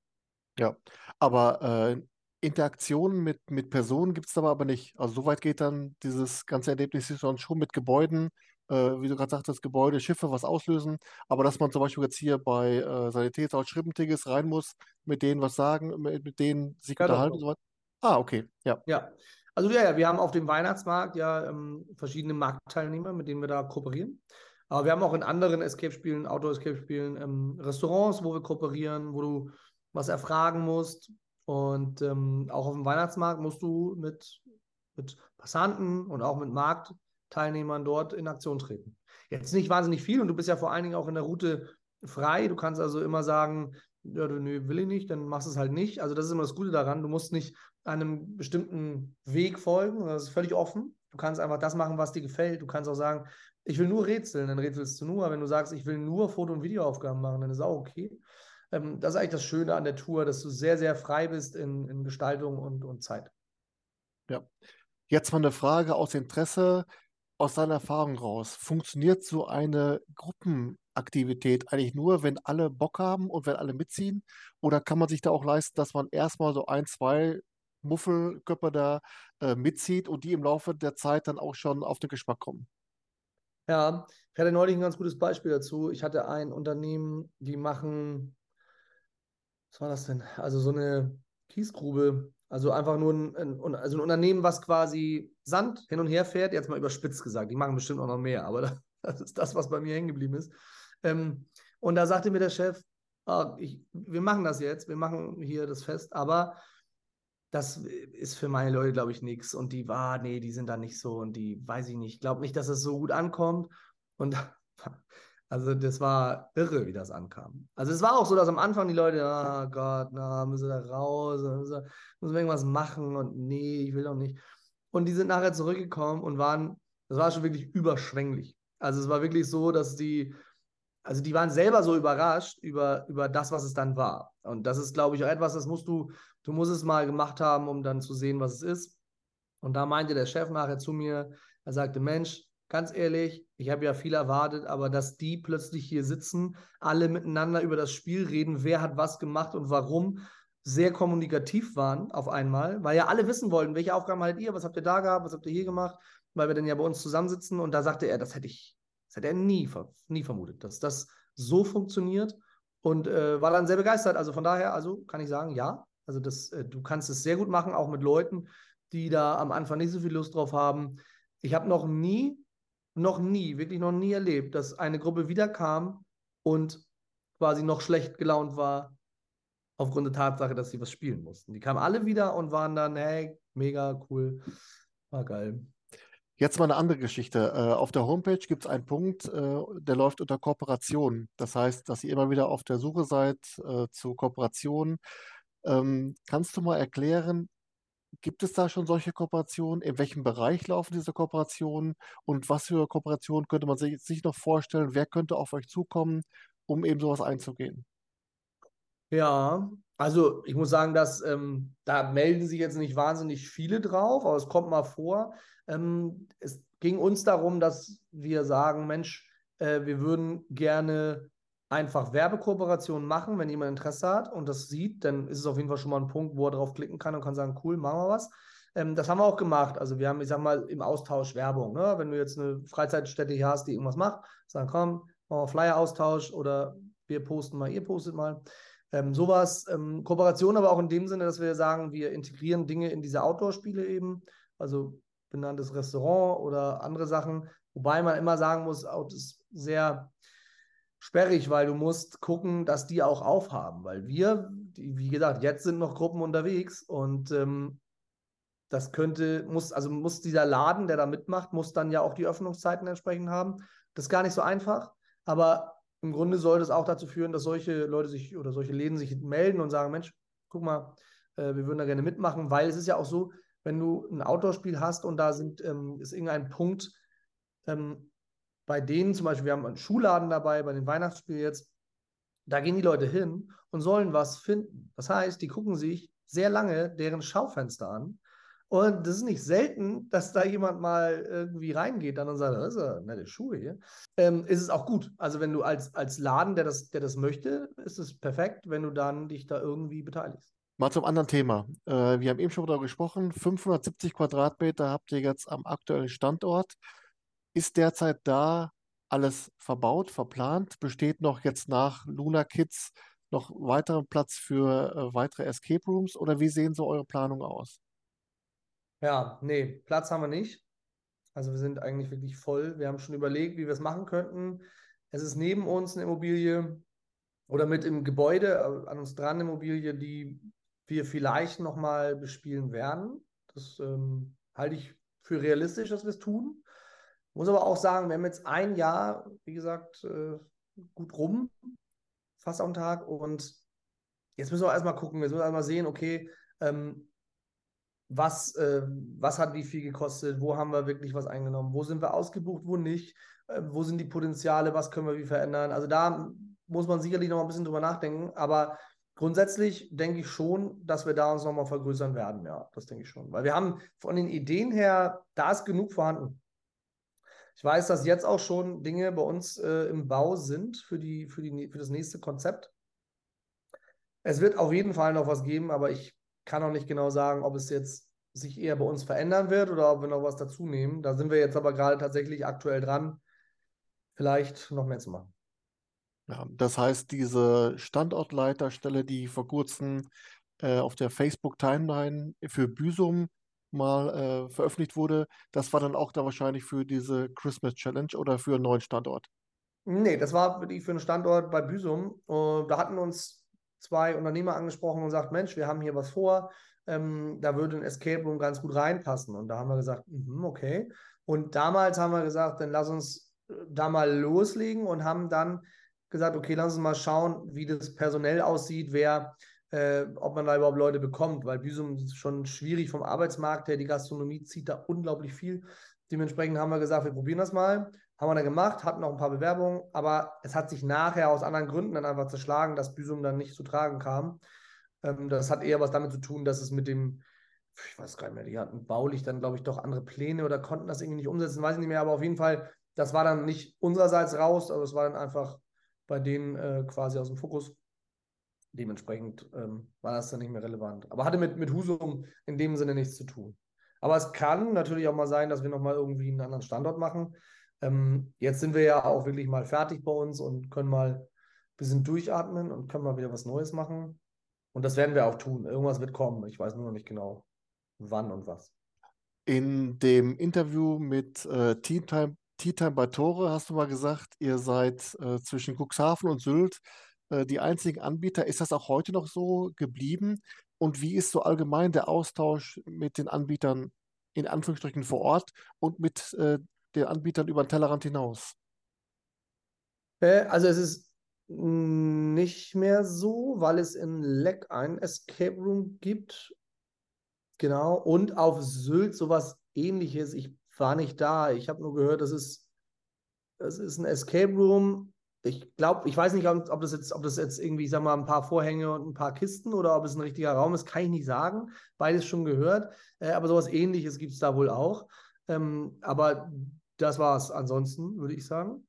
Ja, aber äh, Interaktionen mit, mit Personen gibt es dabei aber nicht. Also soweit geht dann dieses ganze Erlebnis schon mit Gebäuden, äh, wie du gerade sagtest, Gebäude, Schiffe, was auslösen. Aber dass man zum Beispiel jetzt hier bei äh, Sanitätshaus Schrimpentigges rein muss, mit denen was sagen, mit, mit denen sich Ja, unterhalten und so weiter. Ah, okay, ja. Ja, also ja, ja, wir haben auf dem Weihnachtsmarkt ja ähm, verschiedene Marktteilnehmer, mit denen wir da kooperieren. Aber wir haben auch in anderen Escape-Spielen, Outdoor-Escape-Spielen, ähm, Restaurants, wo wir kooperieren, wo du was erfragen musst. Und ähm, auch auf dem Weihnachtsmarkt musst du mit, mit Passanten und auch mit Marktteilnehmern dort in Aktion treten. Jetzt nicht wahnsinnig viel und du bist ja vor allen Dingen auch in der Route frei. Du kannst also immer sagen, ja, du, nö, will ich nicht, dann machst du es halt nicht. Also das ist immer das Gute daran. Du musst nicht einem bestimmten Weg folgen. Das ist völlig offen. Du kannst einfach das machen, was dir gefällt. Du kannst auch sagen, ich will nur rätseln, dann rätselst du nur. Wenn du sagst, ich will nur Foto- und Videoaufgaben machen, dann ist auch okay. Ähm, das ist eigentlich das Schöne an der Tour, dass du sehr, sehr frei bist in, in Gestaltung und, und Zeit. Ja. Jetzt mal eine Frage aus Interesse, aus deiner Erfahrung raus. Funktioniert so eine Gruppenaktivität eigentlich nur, wenn alle Bock haben und wenn alle mitziehen? Oder kann man sich da auch leisten, dass man erstmal so ein, zwei Muffelköpfe da äh, mitzieht und die im Laufe der Zeit dann auch schon auf den Geschmack kommen? Ja, ich hatte neulich ein ganz gutes Beispiel dazu. Ich hatte ein Unternehmen, die machen, was war das denn? Also so eine Kiesgrube. Also einfach nur ein, also ein Unternehmen, was quasi Sand hin und her fährt, jetzt mal überspitzt gesagt. Die machen bestimmt auch noch mehr, aber das ist das, was bei mir hängen geblieben ist. Ähm, und da sagte mir der Chef, ah, ich, wir machen das jetzt, wir machen hier das Fest, aber das ist für meine Leute, glaube ich, nichts. Und die war, nee, die sind da nicht so und die weiß ich nicht. Ich glaube nicht, dass es so gut ankommt. Und also das war irre, wie das ankam. Also es war auch so, dass am Anfang die Leute, oh Gott, na, müssen wir da raus, müssen wir, müssen wir irgendwas machen und nee, ich will doch nicht. Und die sind nachher zurückgekommen und waren, das war schon wirklich überschwänglich. Also es war wirklich so, dass die, also die waren selber so überrascht über, über das, was es dann war. Und das ist, glaube ich, auch etwas, das musst du, du musst es mal gemacht haben, um dann zu sehen, was es ist. Und da meinte der Chef nachher zu mir, er sagte, Mensch, ganz ehrlich, ich habe ja viel erwartet, aber dass die plötzlich hier sitzen, alle miteinander über das Spiel reden, wer hat was gemacht und warum, sehr kommunikativ waren auf einmal, weil ja alle wissen wollten, welche Aufgaben haltet ihr, was habt ihr da gehabt, was habt ihr hier gemacht, weil wir dann ja bei uns zusammensitzen und da sagte er, das hätte ich, das hätte er nie, nie vermutet, dass das so funktioniert und äh, war dann sehr begeistert. Also von daher, also kann ich sagen, ja, also das, äh, du kannst es sehr gut machen, auch mit Leuten, die da am Anfang nicht so viel Lust drauf haben. Ich habe noch nie, noch nie, wirklich noch nie erlebt, dass eine Gruppe wiederkam und quasi noch schlecht gelaunt war aufgrund der Tatsache, dass sie was spielen mussten. Die kamen alle wieder und waren dann, hey, mega cool, war geil. Jetzt mal eine andere Geschichte. Äh, auf der Homepage gibt es einen Punkt, äh, der läuft unter Kooperation. Das heißt, dass ihr immer wieder auf der Suche seid äh, zu Kooperationen. Ähm, kannst du mal erklären, gibt es da schon solche Kooperationen? In welchem Bereich laufen diese Kooperationen? Und was für Kooperationen könnte man sich, sich noch vorstellen? Wer könnte auf euch zukommen, um eben sowas einzugehen? Ja, also ich muss sagen, dass ähm, da melden sich jetzt nicht wahnsinnig viele drauf, aber es kommt mal vor. Ähm, es ging uns darum, dass wir sagen, Mensch, äh, wir würden gerne einfach Werbekooperationen machen, wenn jemand Interesse hat und das sieht, dann ist es auf jeden Fall schon mal ein Punkt, wo er drauf klicken kann und kann sagen, cool, machen wir was. Ähm, das haben wir auch gemacht. Also wir haben, ich sag mal, im Austausch Werbung. Ne? Wenn du jetzt eine Freizeitstätte hier hast, die irgendwas macht, sagen, komm, machen wir Flyer-Austausch oder wir posten mal, ihr postet mal. Ähm, sowas, ähm, Kooperation aber auch in dem Sinne, dass wir sagen, wir integrieren Dinge in diese Outdoor-Spiele eben, also benanntes Restaurant oder andere Sachen, wobei man immer sagen muss, das ist sehr sperrig, weil du musst gucken, dass die auch aufhaben, weil wir, wie gesagt, jetzt sind noch Gruppen unterwegs und ähm, das könnte, muss, also muss dieser Laden, der da mitmacht, muss dann ja auch die Öffnungszeiten entsprechend haben. Das ist gar nicht so einfach, aber im Grunde soll das auch dazu führen, dass solche Leute sich oder solche Läden sich melden und sagen, Mensch, guck mal, äh, wir würden da gerne mitmachen, weil es ist ja auch so, wenn du ein Outdoor-Spiel hast und da sind, ähm, ist irgendein Punkt, ähm, bei denen zum Beispiel, wir haben einen Schuhladen dabei, bei den Weihnachtsspielen jetzt, da gehen die Leute hin und sollen was finden. Das heißt, die gucken sich sehr lange deren Schaufenster an. Und das ist nicht selten, dass da jemand mal irgendwie reingeht dann und sagt, das ist ja nette Schuhe hier. Ähm, ist es auch gut. Also wenn du als, als Laden, der das, der das möchte, ist es perfekt, wenn du dann dich da irgendwie beteiligst. Mal zum anderen Thema. Äh, wir haben eben schon darüber gesprochen. 570 Quadratmeter habt ihr jetzt am aktuellen Standort. Ist derzeit da alles verbaut, verplant? Besteht noch jetzt nach Luna Kids noch weiterer Platz für äh, weitere Escape Rooms oder wie sehen so eure Planungen aus? Ja, nee, Platz haben wir nicht. Also wir sind eigentlich wirklich voll. Wir haben schon überlegt, wie wir es machen könnten. Es ist neben uns eine Immobilie oder mit im Gebäude äh, an uns dran eine Immobilie, die wir vielleicht nochmal bespielen werden. Das ähm, halte ich für realistisch, dass wir es tun. Muss aber auch sagen, wir haben jetzt ein Jahr, wie gesagt, äh, gut rum, fast am Tag. Und jetzt müssen wir erstmal gucken, jetzt müssen wir erstmal sehen, okay, ähm, was, äh, was hat wie viel gekostet, wo haben wir wirklich was eingenommen, wo sind wir ausgebucht, wo nicht, äh, wo sind die Potenziale, was können wir wie verändern. Also da muss man sicherlich noch ein bisschen drüber nachdenken, aber grundsätzlich denke ich schon, dass wir da uns noch mal vergrößern werden. Ja, das denke ich schon. Weil wir haben von den Ideen her, da ist genug vorhanden. Ich weiß, dass jetzt auch schon Dinge bei uns äh, im Bau sind für, die, für, die, für das nächste Konzept. Es wird auf jeden Fall noch was geben, aber ich kann auch nicht genau sagen, ob es jetzt sich eher bei uns verändern wird oder ob wir noch was dazu nehmen. Da sind wir jetzt aber gerade tatsächlich aktuell dran, vielleicht noch mehr zu machen. Ja, das heißt, diese Standortleiterstelle, die vor kurzem äh, auf der Facebook-Timeline für Büsum mal äh, veröffentlicht wurde, das war dann auch da wahrscheinlich für diese Christmas Challenge oder für einen neuen Standort? Nee, das war für, die, für einen Standort bei Büsum. Da hatten uns zwei Unternehmer angesprochen und sagt, Mensch, wir haben hier was vor, ähm, da würde ein Escape Room ganz gut reinpassen. Und da haben wir gesagt, mm okay. Und damals haben wir gesagt, dann lass uns äh, da mal loslegen und haben dann gesagt, okay, lass uns mal schauen, wie das personell aussieht, wer, äh, ob man da überhaupt Leute bekommt, weil Büsum ist schon schwierig vom Arbeitsmarkt her, die Gastronomie zieht da unglaublich viel. Dementsprechend haben wir gesagt, wir probieren das mal. Haben wir dann gemacht, hatten noch ein paar Bewerbungen, aber es hat sich nachher aus anderen Gründen dann einfach zerschlagen, dass Büsum dann nicht zu tragen kam. Ähm, das hat eher was damit zu tun, dass es mit dem, ich weiß gar nicht mehr, die hatten baulich dann, glaube ich, doch andere Pläne oder konnten das irgendwie nicht umsetzen, weiß ich nicht mehr, aber auf jeden Fall, das war dann nicht unsererseits raus, also es war dann einfach bei denen äh, quasi aus dem Fokus. Dementsprechend ähm, war das dann nicht mehr relevant. Aber hatte mit, mit Husum in dem Sinne nichts zu tun. Aber es kann natürlich auch mal sein, dass wir nochmal irgendwie einen anderen Standort machen. Ähm, jetzt sind wir ja auch wirklich mal fertig bei uns und können mal ein bisschen durchatmen und können mal wieder was Neues machen. Und das werden wir auch tun. Irgendwas wird kommen. Ich weiß nur noch nicht genau, wann und was. In dem Interview mit äh, Tea Time Tea Time bei Tore hast du mal gesagt, ihr seid äh, zwischen Cuxhaven und Sylt die einzigen Anbieter. Ist das auch heute noch so geblieben? Und wie ist so allgemein der Austausch mit den Anbietern in Anführungsstrichen vor Ort und mit äh, den Anbietern über den Tellerrand hinaus? Äh, also es ist nicht mehr so, weil es in Leck ein Escape Room gibt. Genau. Und auf Sylt sowas ähnliches. Ich war nicht da. Ich habe nur gehört, das ist, das ist ein Escape Room. Ich glaube, ich weiß nicht, ob das jetzt, ob das jetzt irgendwie, sag mal, ein paar Vorhänge und ein paar Kisten oder ob es ein richtiger Raum ist, kann ich nicht sagen. Beides schon gehört. Äh, aber sowas ähnliches gibt es da wohl auch. Ähm, aber das war es ansonsten, würde ich sagen.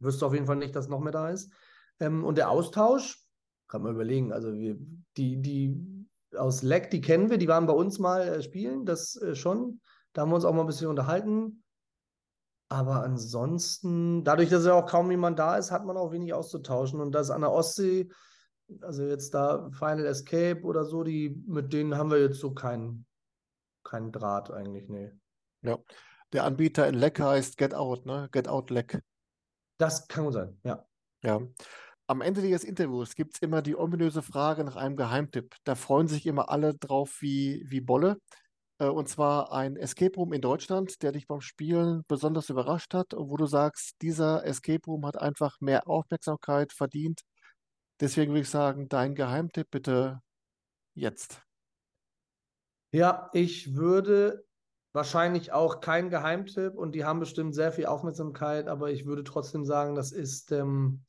Wüsste auf jeden Fall nicht, dass noch mehr da ist. Ähm, und der Austausch, kann man überlegen, also wir, die, die aus Leck, die kennen wir, die waren bei uns mal äh, spielen, das äh, schon. Da haben wir uns auch mal ein bisschen unterhalten. Aber ansonsten, dadurch, dass ja auch kaum jemand da ist, hat man auch wenig auszutauschen. Und das an der Ostsee, also jetzt da Final Escape oder so, die, mit denen haben wir jetzt so keinen kein Draht eigentlich, nee. Ja. Der Anbieter in Leck heißt Get Out, ne? Get Out Leck. Das kann gut sein, ja. Ja. Am Ende dieses Interviews gibt es immer die ominöse Frage nach einem Geheimtipp. Da freuen sich immer alle drauf wie, wie Bolle. Äh, und zwar ein Escape Room in Deutschland, der dich beim Spielen besonders überrascht hat und wo du sagst, dieser Escape Room hat einfach mehr Aufmerksamkeit verdient. Deswegen würde ich sagen, dein Geheimtipp bitte jetzt. Ja, ich würde wahrscheinlich auch kein Geheimtipp und die haben bestimmt sehr viel Aufmerksamkeit, aber ich würde trotzdem sagen, das ist ähm,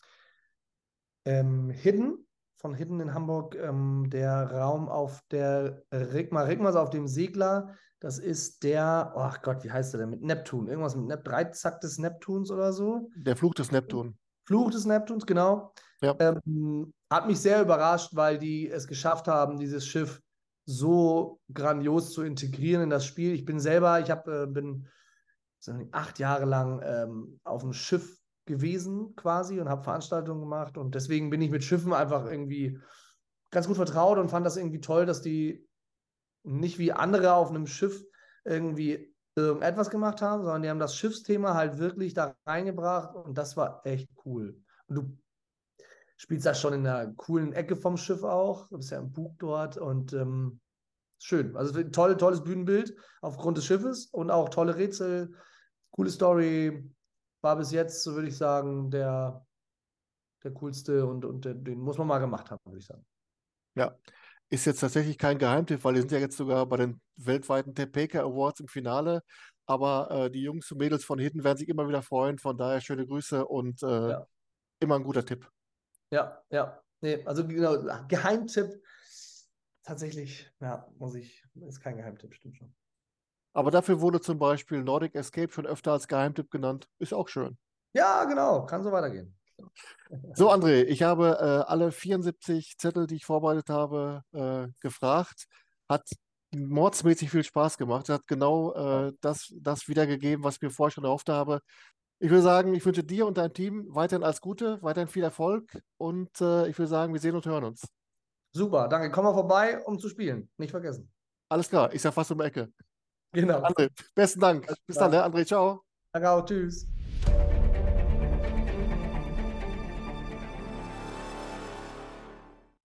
ähm, Hidden von Hidden in Hamburg, ähm, der Raum auf der Rigma, Rigma ist auf dem Segler. Das ist der, oh Gott, wie heißt der denn? Mit Neptun. Irgendwas mit Nep Dreizack des Neptuns oder so. Der Fluch des Neptun. Fluch des Neptuns, genau. Ja. Ähm, hat mich sehr überrascht, weil die es geschafft haben, dieses Schiff so grandios zu integrieren in das Spiel. Ich bin selber, ich hab, äh, bin acht Jahre lang ähm, auf dem Schiff gewesen quasi und habe Veranstaltungen gemacht und deswegen bin ich mit Schiffen einfach irgendwie ganz gut vertraut und fand das irgendwie toll, dass die nicht wie andere auf einem Schiff irgendwie irgendetwas gemacht haben, sondern die haben das Schiffsthema halt wirklich da reingebracht und das war echt cool. Und du spielst da schon in einer coolen Ecke vom Schiff auch, du bist ja im Bug dort und ähm, schön. Also toll, tolles Bühnenbild aufgrund des Schiffes und auch tolle Rätsel, coole Story, war bis jetzt, so würde ich sagen, der, der coolste und, und der, den muss man mal gemacht haben, würde ich sagen. Ja, ist jetzt tatsächlich kein Geheimtipp, weil die sind ja jetzt sogar bei den weltweiten Tepeka Awards im Finale. Aber äh, die Jungs und Mädels von hinten werden sich immer wieder freuen. Von daher schöne Grüße und äh, ja. immer ein guter Tipp. Ja, ja. Nee, also genau, Geheimtipp tatsächlich, ja, muss ich, ist kein Geheimtipp, stimmt schon. Aber dafür wurde zum Beispiel Nordic Escape schon öfter als Geheimtipp genannt. Ist auch schön. Ja, genau. Kann so weitergehen. So, André, ich habe äh, alle 74 Zettel, die ich vorbereitet habe, äh, gefragt. Hat mordsmäßig viel Spaß gemacht. Hat genau äh, das, das wiedergegeben, was ich mir vorher schon erhofft habe. Ich würde sagen, ich wünsche dir und deinem Team weiterhin alles Gute, weiterhin viel Erfolg und äh, ich würde sagen, wir sehen und hören uns. Super, danke. Komm mal vorbei, um zu spielen. Nicht vergessen. Alles klar, ich sag fast um die Ecke. Genau. André, besten Dank. Bis dann, ne? André, ciao. Danke auch, tschüss.